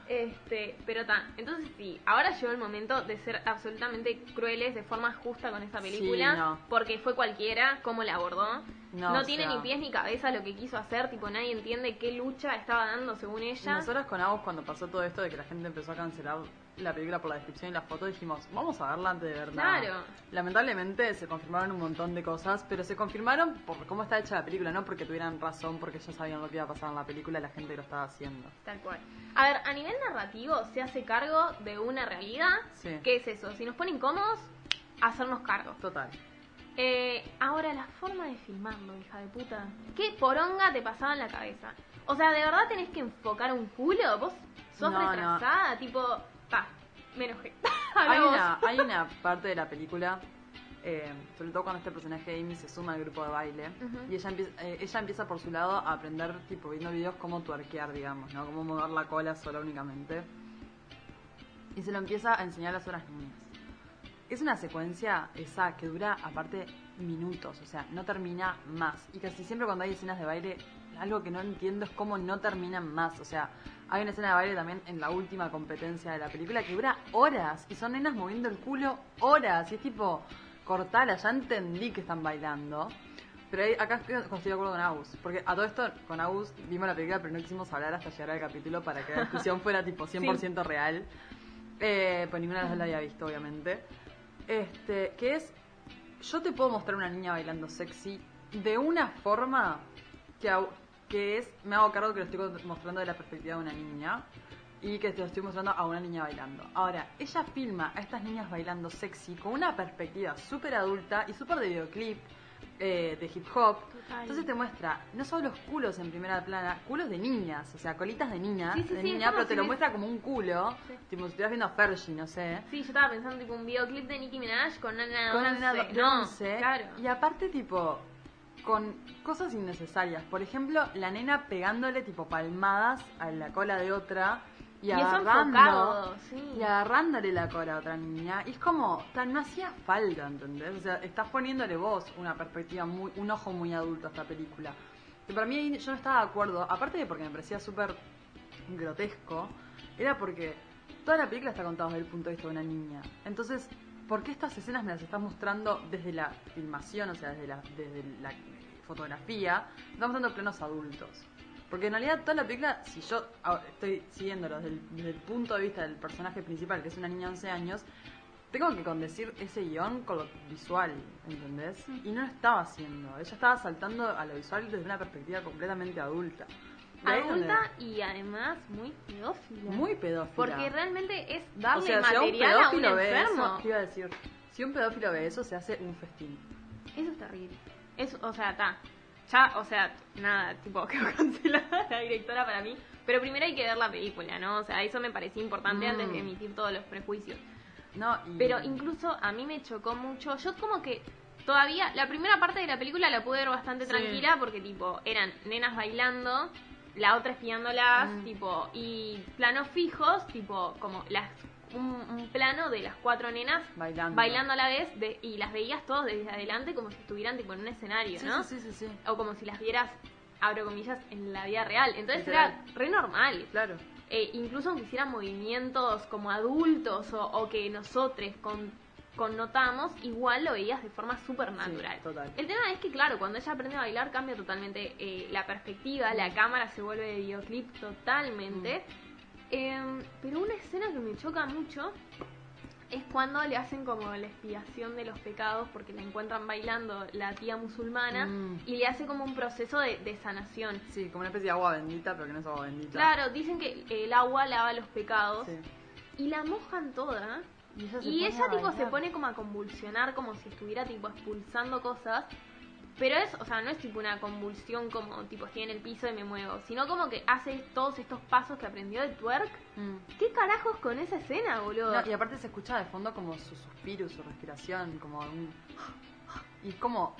Este, pero ta, entonces sí, ahora llegó el momento de ser absolutamente crueles de forma justa con esta película, Sí, no. porque fue cualquiera, cómo la abordó. No, tiene sea- ni pies ni cabeza lo que quiso hacer, tipo nadie entiende qué lucha estaba dando según ella. Nosotros con Agus cuando pasó todo esto de que la gente empezó a cancelar la película por la descripción y las fotos dijimos, vamos a verla antes de verla. Claro. Lamentablemente se confirmaron un montón de cosas, pero se confirmaron por cómo está hecha la película, no porque tuvieran razón, porque ya sabían lo que iba a pasar en la película y la gente lo estaba haciendo. Tal cual. A ver, a nivel narrativo se hace cargo de una realidad. Sí. ¿Qué es eso? Si nos ponen cómodos, hacernos cargo. Total. Eh, ahora, la forma de filmarlo, hija de puta. ¿Qué poronga te pasaba en la cabeza? O sea, ¿de verdad tenés que enfocar un culo? ¿Vos sos No, no. retrasada? Tipo, pa, me enojé. hay, una, hay una parte de la película, eh, sobre todo cuando este personaje Amy se suma al grupo de baile, y ella empieza, eh, ella empieza por su lado a aprender, tipo, viendo videos cómo tuerquear, digamos, ¿no? Cómo mover la cola sola únicamente. Y se lo empieza a enseñar a las otras niñas. Es una secuencia esa que dura, aparte, minutos, o sea, no termina más. Y casi siempre cuando hay escenas de baile, algo que no entiendo es cómo no terminan más. O sea, hay una escena de baile también en la última competencia de la película que dura horas y son nenas moviendo el culo horas. Y es tipo, cortala, ya entendí que están bailando. Pero ahí- acá estoy, de acuerdo con Agus. Porque a todo esto, con Agus vimos la película, pero no quisimos hablar hasta llegar al capítulo para que la discusión fuera tipo 100% real. Eh, pues ninguna de las dos la había visto, obviamente. Este, que es, yo te puedo mostrar una niña bailando sexy de una forma que, au- que es, me hago cargo que lo estoy mostrando de la perspectiva de una niña y que te lo estoy mostrando a una niña bailando. Ahora, ella filma a estas niñas bailando sexy con una perspectiva súper adulta y súper de videoclip. eh, de hip hop. Total. Entonces te muestra no solo los culos en primera plana, culos de niñas, o sea, colitas de niña, Sí, sí, de sí, niña, pero te si lo ves- muestra como un culo, tipo si estuvieras viendo a Fergie, no sé. Sí, yo estaba pensando tipo un videoclip de Nicki Minaj con una nena Con una nena 11. de No, 11, claro. Y aparte, tipo, con cosas innecesarias. Por ejemplo, la nena pegándole, tipo, palmadas a la cola de otra. Y, agarrando, enfocado, sí. y agarrándole la cola a otra niña. Y es como, tan, no hacía falta, ¿entendés? O sea, estás poniéndole vos una perspectiva, muy un ojo muy adulto a esta película. Que para mí yo no estaba de acuerdo, aparte de porque me parecía súper grotesco, era porque toda la película está contada desde el punto de vista de una niña. Entonces, ¿por qué estas escenas me las estás mostrando desde la filmación, o sea, desde la, desde la fotografía? Estamos mostrando plenos adultos. Porque en realidad toda la película, si yo estoy siguiéndolo desde el, desde el punto de vista del personaje principal, que es una niña de 11 años, tengo que condecir ese guion con lo visual, ¿entendés? Y no lo estaba haciendo. Ella estaba saltando a lo visual desde una perspectiva completamente adulta. Adulta y además muy pedófila. muy pedófila. Porque realmente es o darle sea, si a un material a un pedófilo ve enfermo. eso, ¿qué iba a decir? Si un pedófilo ve eso, se hace un festín. Eso es terrible. Es, o sea, está. Ya, o sea, nada, tipo, quedó cancelada la directora para mí. Pero primero hay que ver la película, ¿no? O sea, eso me parecía importante Mm. antes de emitir todos los prejuicios. No, y- Pero incluso a mí me chocó mucho. Yo como que todavía, la primera parte de la película la pude ver bastante Sí. tranquila porque tipo, eran nenas bailando, la otra espiándolas, Mm. tipo, y planos fijos, tipo, como las un, un plano de las cuatro nenas bailando. bailando a la vez de, y las veías todos desde adelante como si estuvieran tipo en un escenario, Sí, ¿no? sí, sí, sí, sí. O como si las vieras, abro comillas, en la vida real. Entonces Literal. era re normal. Claro. Eh, incluso aunque hicieran movimientos como adultos o, o que nosotros con, connotamos, igual lo veías de forma súper natural. Sí, total. El tema es que, claro, cuando ella aprende a bailar cambia totalmente eh, la perspectiva, la cámara se vuelve de videoclip totalmente. Em, pero una escena que me choca mucho es cuando le hacen como la expiación de los pecados porque la encuentran bailando la tía musulmana Mm. y le hace como un proceso de, de sanación. Sí, como una especie de agua bendita, pero que no es agua bendita. Claro, dicen que el agua lava los pecados Sí. y la mojan toda. Y ella, se Y pone ella a tipo se pone como a convulsionar como si estuviera tipo expulsando cosas. Pero es, o sea, no es tipo una convulsión como tipo estoy en el piso y me muevo, sino como que hace todos estos pasos que aprendió de twerk. Mm. ¿Qué carajos con esa escena, boludo? No, y aparte se escucha de fondo como su suspiro, su respiración, como un... Y como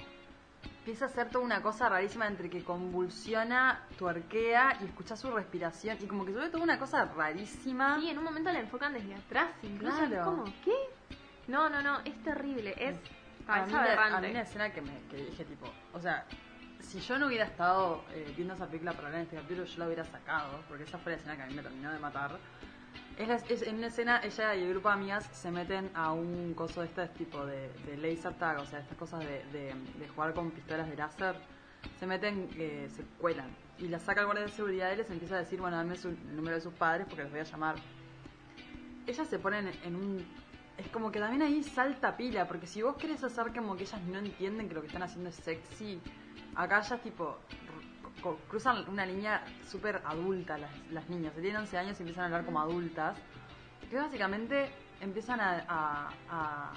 empieza a hacer toda una cosa rarísima entre que convulsiona, tuerquea y escucha su respiración. Y como que sube toda una cosa rarísima. Sí, en un momento la enfocan desde atrás, incluso Claro. es como, ¿qué? No, no, no, es terrible, es, a, es mí, la- a mí una escena que, me, que dije tipo, o sea, si yo no hubiera estado eh, viendo esa película para hablar en este capítulo, yo la hubiera sacado, porque esa fue la escena que a mí me terminó de matar. Es, la- en una escena, ella y el grupo de amigas se meten a un coso de este tipo de, de laser tag, o sea, estas cosas de, de- jugar con pistolas de láser. Se meten, eh, se cuelan. Y la saca el guardia de seguridad y les empieza a decir, bueno, dame su- el número de sus padres porque los voy a llamar. Ellas se ponen en un es como que también ahí salta pila, porque si vos querés hacer como que ellas no entienden que lo que están haciendo es sexy, acá ya tipo cruzan una línea súper adulta las, las niñas, tienen 11 años y empiezan a hablar como adultas, que básicamente empiezan a... a, a-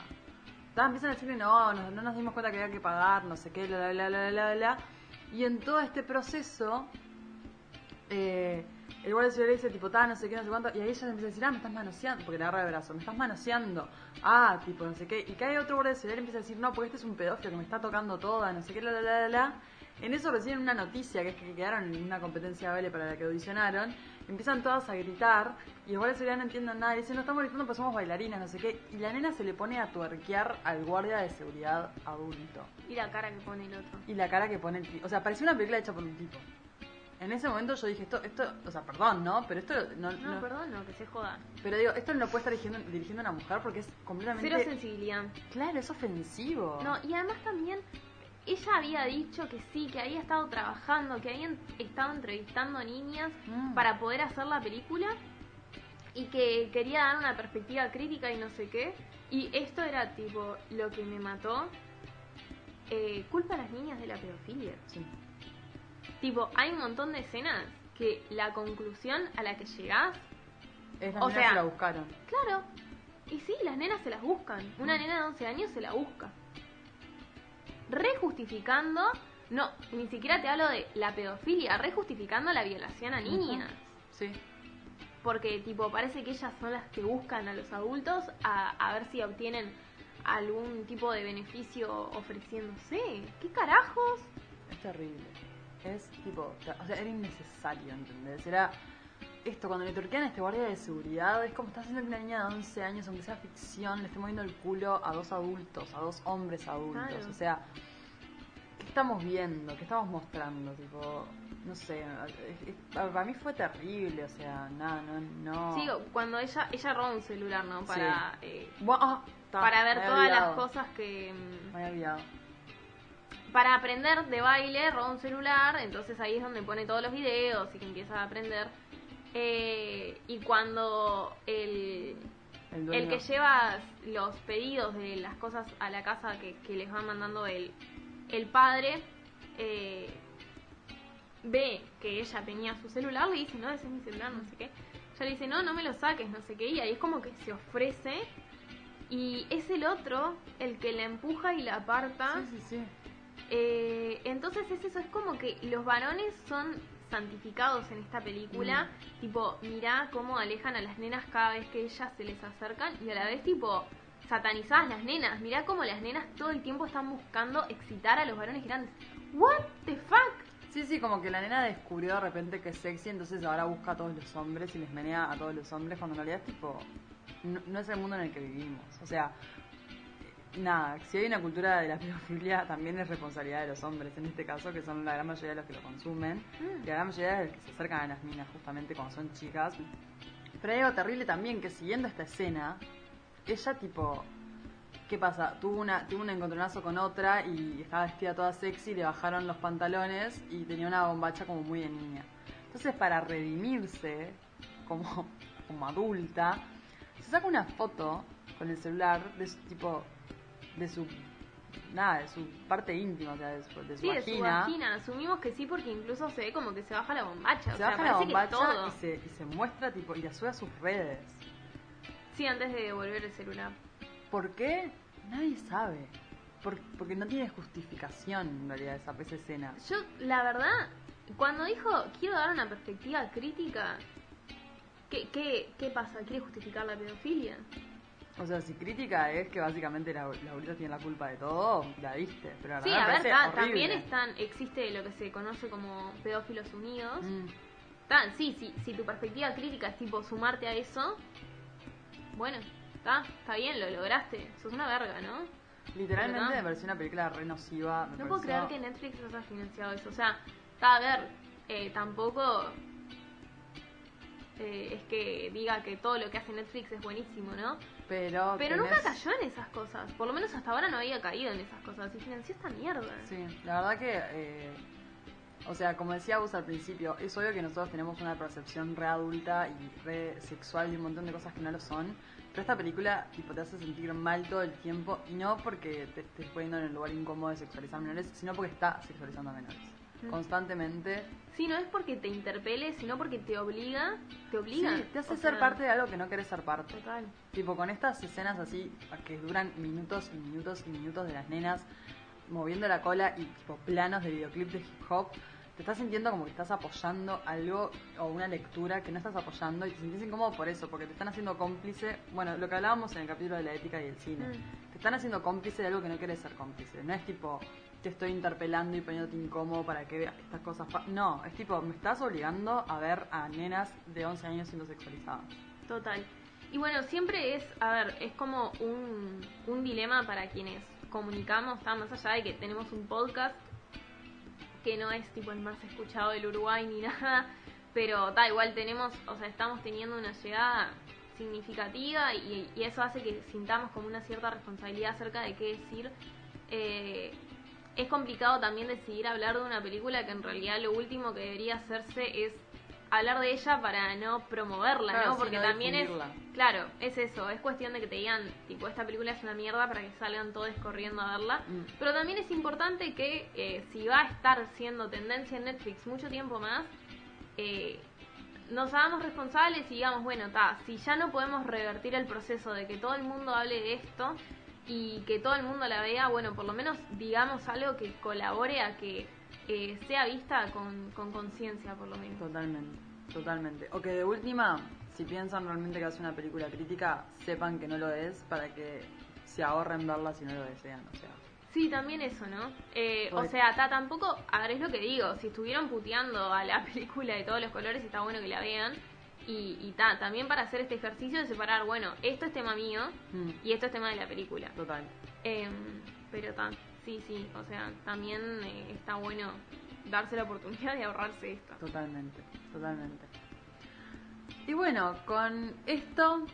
empiezan a decir que no, no, no nos dimos cuenta que había que pagar, no sé qué, bla, bla, bla, bla, bla. Y en todo este proceso, eh, el guardia de seguridad dice, tipo, ta, no sé qué, no sé cuánto, y ahí ella le empieza a decir, ah, me estás manoseando, porque le agarra el brazo, me estás manoseando, ah, tipo, no sé qué, y cae otro guardia seguridad y le empieza a decir, no, porque este es un pedófilo que me está tocando toda, no sé qué, bla, bla, bla, bla. En eso reciben una noticia, que es que quedaron en una competencia de para la que audicionaron, empiezan todas a gritar, y de seguridad no entienden nada, dicen, no estamos gritando, pues somos bailarinas, no sé qué, y la nena se le pone a tuerquear al guardia de seguridad adulto. Y la cara que pone el otro. Y la cara que pone el tipo. O sea, parecía una película hecha por un tipo. En ese momento yo dije, esto, esto, o sea, perdón, ¿no? Pero esto no, No, no- perdón, no, que se joda. pero digo, esto no lo puede estar dirigiendo, dirigiendo una mujer porque es completamente... Cero sensibilidad. Claro, es ofensivo. No, y además también ella había dicho que sí, que había estado trabajando, que habían estado entrevistando niñas Mm. para poder hacer la película y que quería dar una perspectiva crítica y no sé qué. Y esto era tipo lo que me mató. Eh, culpa a las niñas de la pedofilia. Sí. Tipo, hay un montón de escenas que la conclusión a la que llegás, Es las o nenas sea- se la buscaron. claro, y sí, las nenas se las buscan. Una Mm. nena de 11 años se la busca. Rejustificando, no, ni siquiera te hablo de la pedofilia, rejustificando la violación a niñas. Sí. Porque, tipo, parece que ellas son las que buscan a los adultos a, a ver si obtienen algún tipo de beneficio ofreciéndose. ¿Qué carajos? Es terrible. Es tipo, o sea, era innecesario, ¿entendés? Era esto, cuando le torquean a este guardia de seguridad, es como está haciendo que una niña de 11 años, aunque sea ficción, le esté moviendo el culo a dos adultos, a dos hombres adultos. Claro. O sea, ¿qué estamos viendo? ¿Qué estamos mostrando? Tipo, no sé, para mí fue terrible, o sea, nada, no, no. Sí, cuando ella ella roba un celular, ¿no? Para, eh, ah, para ver todas las cosas que... mm, Me había olvidado. Para aprender de baile, roba un celular, entonces ahí es donde pone todos los videos y que empieza a aprender. Eh, y cuando el, El, que lleva los pedidos de las cosas a la casa que, que les va mandando el, el padre, eh, ve que ella tenía su celular, le dice, no, ese es mi celular, no sé qué. Ella le dice, no, no me lo saques, no sé qué. Y ahí es como que se ofrece. Y es el otro el que la empuja y la aparta. Sí, sí, sí. Eh, entonces es eso, es como que los varones son santificados en esta película, tipo, mirá cómo alejan a las nenas cada vez que ellas se les acercan y a la vez tipo satanizadas las nenas, mirá cómo las nenas todo el tiempo están buscando excitar a los varones grandes. What the fuck? Sí, sí, como que la nena descubrió de repente que es sexy, entonces ahora busca a todos los hombres y les menea a todos los hombres, cuando en realidad es tipo, no, no es el mundo en el que vivimos. O sea, nada, si hay una cultura de la pedofilia, también es responsabilidad de los hombres, en este caso, que son la gran mayoría de los que lo consumen, y la gran mayoría de los que se acercan a las minas justamente cuando son chicas. Pero hay algo terrible también, que siguiendo esta escena, ella tipo... ¿Qué pasa? Tuvo, una, tuvo un encontronazo con otra y estaba vestida toda sexy, le bajaron los pantalones y tenía una bombacha como muy de niña. Entonces, para redimirse como, como adulta, se saca una foto con el celular de su tipo, de su, nada, de su parte íntima, o sea, de su, de su Sí, de su vagina. vagina, asumimos que sí porque incluso se ve como que se baja la bombacha, o Se sea, baja la bombacha todo. y se, y se muestra tipo y la sube a sus redes. Sí, antes de devolver el celular. ¿Por qué? Nadie sabe. Por- porque no tiene justificación en realidad esa, esa escena. Yo, la verdad, cuando dijo quiero dar una perspectiva crítica, ¿qué, qué, qué pasa? ¿Quiere justificar la pedofilia? O sea, si crítica es que básicamente la, la abuelita tiene la culpa de todo, la viste. Pero la Sí, a ver, ta- también están, existe lo que se conoce como pedófilos unidos. Mm, Tan, sí, sí, si tu perspectiva crítica es tipo sumarte a eso, bueno, está, está bien, lo lograste. Sos una verga, ¿no? literalmente me pareció una película re nociva. me No puedo creer que Netflix haya financiado eso. O sea, está a ver, eh, tampoco eh, es que diga que todo lo que hace Netflix es buenísimo, ¿no? Pero, Pero nunca cayó en esas cosas. Por lo menos hasta ahora no había caído en esas cosas. Y financió esta mierda. Sí, la verdad que, eh, o sea, como decía vos al principio, es obvio que nosotros tenemos una percepción re adulta y re sexual de un montón de cosas que no lo son. Pero esta película tipo, te hace sentir mal todo el tiempo y no porque te estés poniendo en el lugar incómodo de sexualizar menores, sino porque está sexualizando a menores. Constantemente. Sí, no es porque te interpele, sino porque te obliga. Te obliga. Sí, te hace O ser sea, parte de algo que no querés ser parte. Total. Tipo, con estas escenas así, que duran minutos y minutos y minutos de las nenas moviendo la cola y tipo planos de videoclip de hip hop, te estás sintiendo como que estás apoyando algo o una lectura que no estás apoyando y te sentís incómodo por eso, porque te están haciendo cómplice, bueno, lo que hablábamos en el capítulo de la ética y el cine, Mm. te están haciendo cómplice de algo que no querés ser cómplice, no es tipo te estoy interpelando y poniéndote incómodo para que veas estas cosas, no, es tipo me estás obligando a ver a nenas de 11 años siendo sexualizadas. Total. Y bueno, siempre es, a ver, es como un, un dilema para quienes comunicamos, está más allá de que tenemos un podcast que no es tipo el más escuchado del Uruguay ni nada, pero da igual tenemos, o sea, estamos teniendo una llegada significativa y, y eso hace que sintamos como una cierta responsabilidad acerca de qué decir. Eh, es complicado también decidir hablar de una película que en realidad lo último que debería hacerse es hablar de ella para no promoverla, Claro, ¿no? Porque también es, claro, es eso, es cuestión de que te digan, tipo, esta película es una mierda para que salgan todos corriendo a verla. Mm. Pero también es importante que eh, si va a estar siendo tendencia en Netflix mucho tiempo más, eh, nos hagamos responsables y digamos, bueno, ta, si ya no podemos revertir el proceso de que todo el mundo hable de esto, y que todo el mundo la vea, bueno, por lo menos digamos algo que colabore a que eh, sea vista con con conciencia, por lo menos. Totalmente, totalmente. O que de última, si piensan realmente que hace una película crítica, sepan que no lo es para que se ahorren verla si no lo desean, o sea. Sí, también eso, ¿no? Eh, o sea, ta, tampoco, a ver, es lo que digo, si estuvieron puteando a la película de todos los colores, está bueno que la vean. Y, y ta, también para hacer este ejercicio de separar, bueno, esto es tema mío Mm, y esto es tema de la película. total. Em, pero ta, sí, sí, o sea, también eh, está bueno darse la oportunidad de ahorrarse esto. Totalmente, totalmente. Y bueno, con esto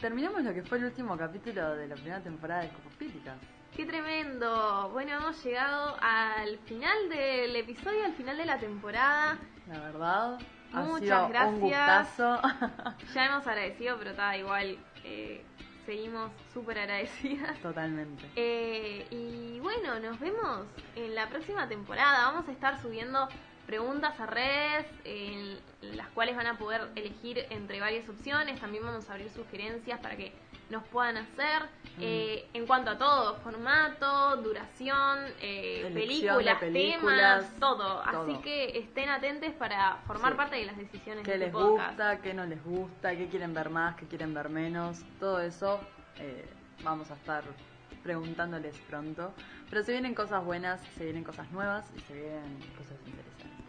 terminamos lo que fue el último capítulo de la primera temporada de Copopíticas. ¡Qué tremendo! Bueno, hemos llegado al final del episodio, al final de la temporada. La verdad, ha Muchas sido un gracias. gustazo. Ya hemos agradecido, pero está igual. eh, seguimos súper agradecidas. Totalmente. Eh, y bueno, nos vemos en la próxima temporada. Vamos a estar subiendo preguntas a redes en las cuales van a poder elegir entre varias opciones. También vamos a abrir sugerencias para que nos puedan hacer. Mm. Eh, en cuanto a todo, formato, duración, eh, películas, películas, temas, todo. Así que estén atentos para formar Sí. parte de las decisiones ¿Qué de les este podcast. gusta? ¿Qué no les gusta? ¿Qué quieren ver más? ¿Qué quieren ver menos? Todo eso eh, vamos a estar preguntándoles pronto. Pero se vienen cosas buenas, se vienen cosas nuevas y se vienen cosas interesantes.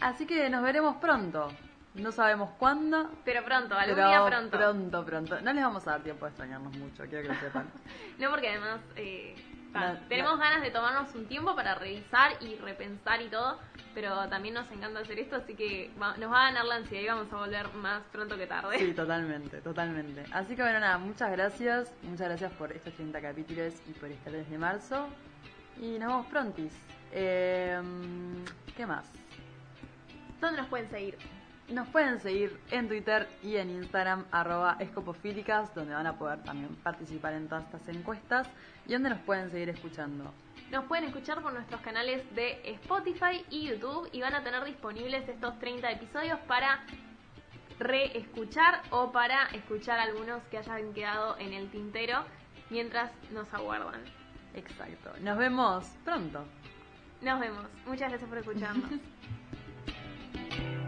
Así que nos veremos pronto. No sabemos cuándo. Pero pronto, algún pero día pronto. Pronto, pronto. No les vamos a dar tiempo de extrañarnos mucho, quiero que lo sepan. No, porque además eh, No, tenemos no. ganas de tomarnos un tiempo para revisar y repensar y todo, pero también nos encanta hacer esto, así que va- nos va a ganar la ansiedad y vamos a volver más pronto que tarde. Sí, totalmente, totalmente. Así que bueno, nada, muchas gracias. Muchas gracias por estos 30 capítulos y por estar desde marzo. Y nos vemos prontis. Eh, ¿Qué más? ¿Dónde nos pueden seguir? Nos pueden seguir en Twitter y en Instagram, arroba escopofílicas, donde van a poder también participar en todas estas encuestas y donde nos pueden seguir escuchando. Nos pueden escuchar por nuestros canales de Spotify y YouTube y van a tener disponibles estos 30 episodios para reescuchar o para escuchar algunos que hayan quedado en el tintero mientras nos aguardan. Exacto. Nos vemos pronto. Nos vemos. Muchas gracias por escucharnos.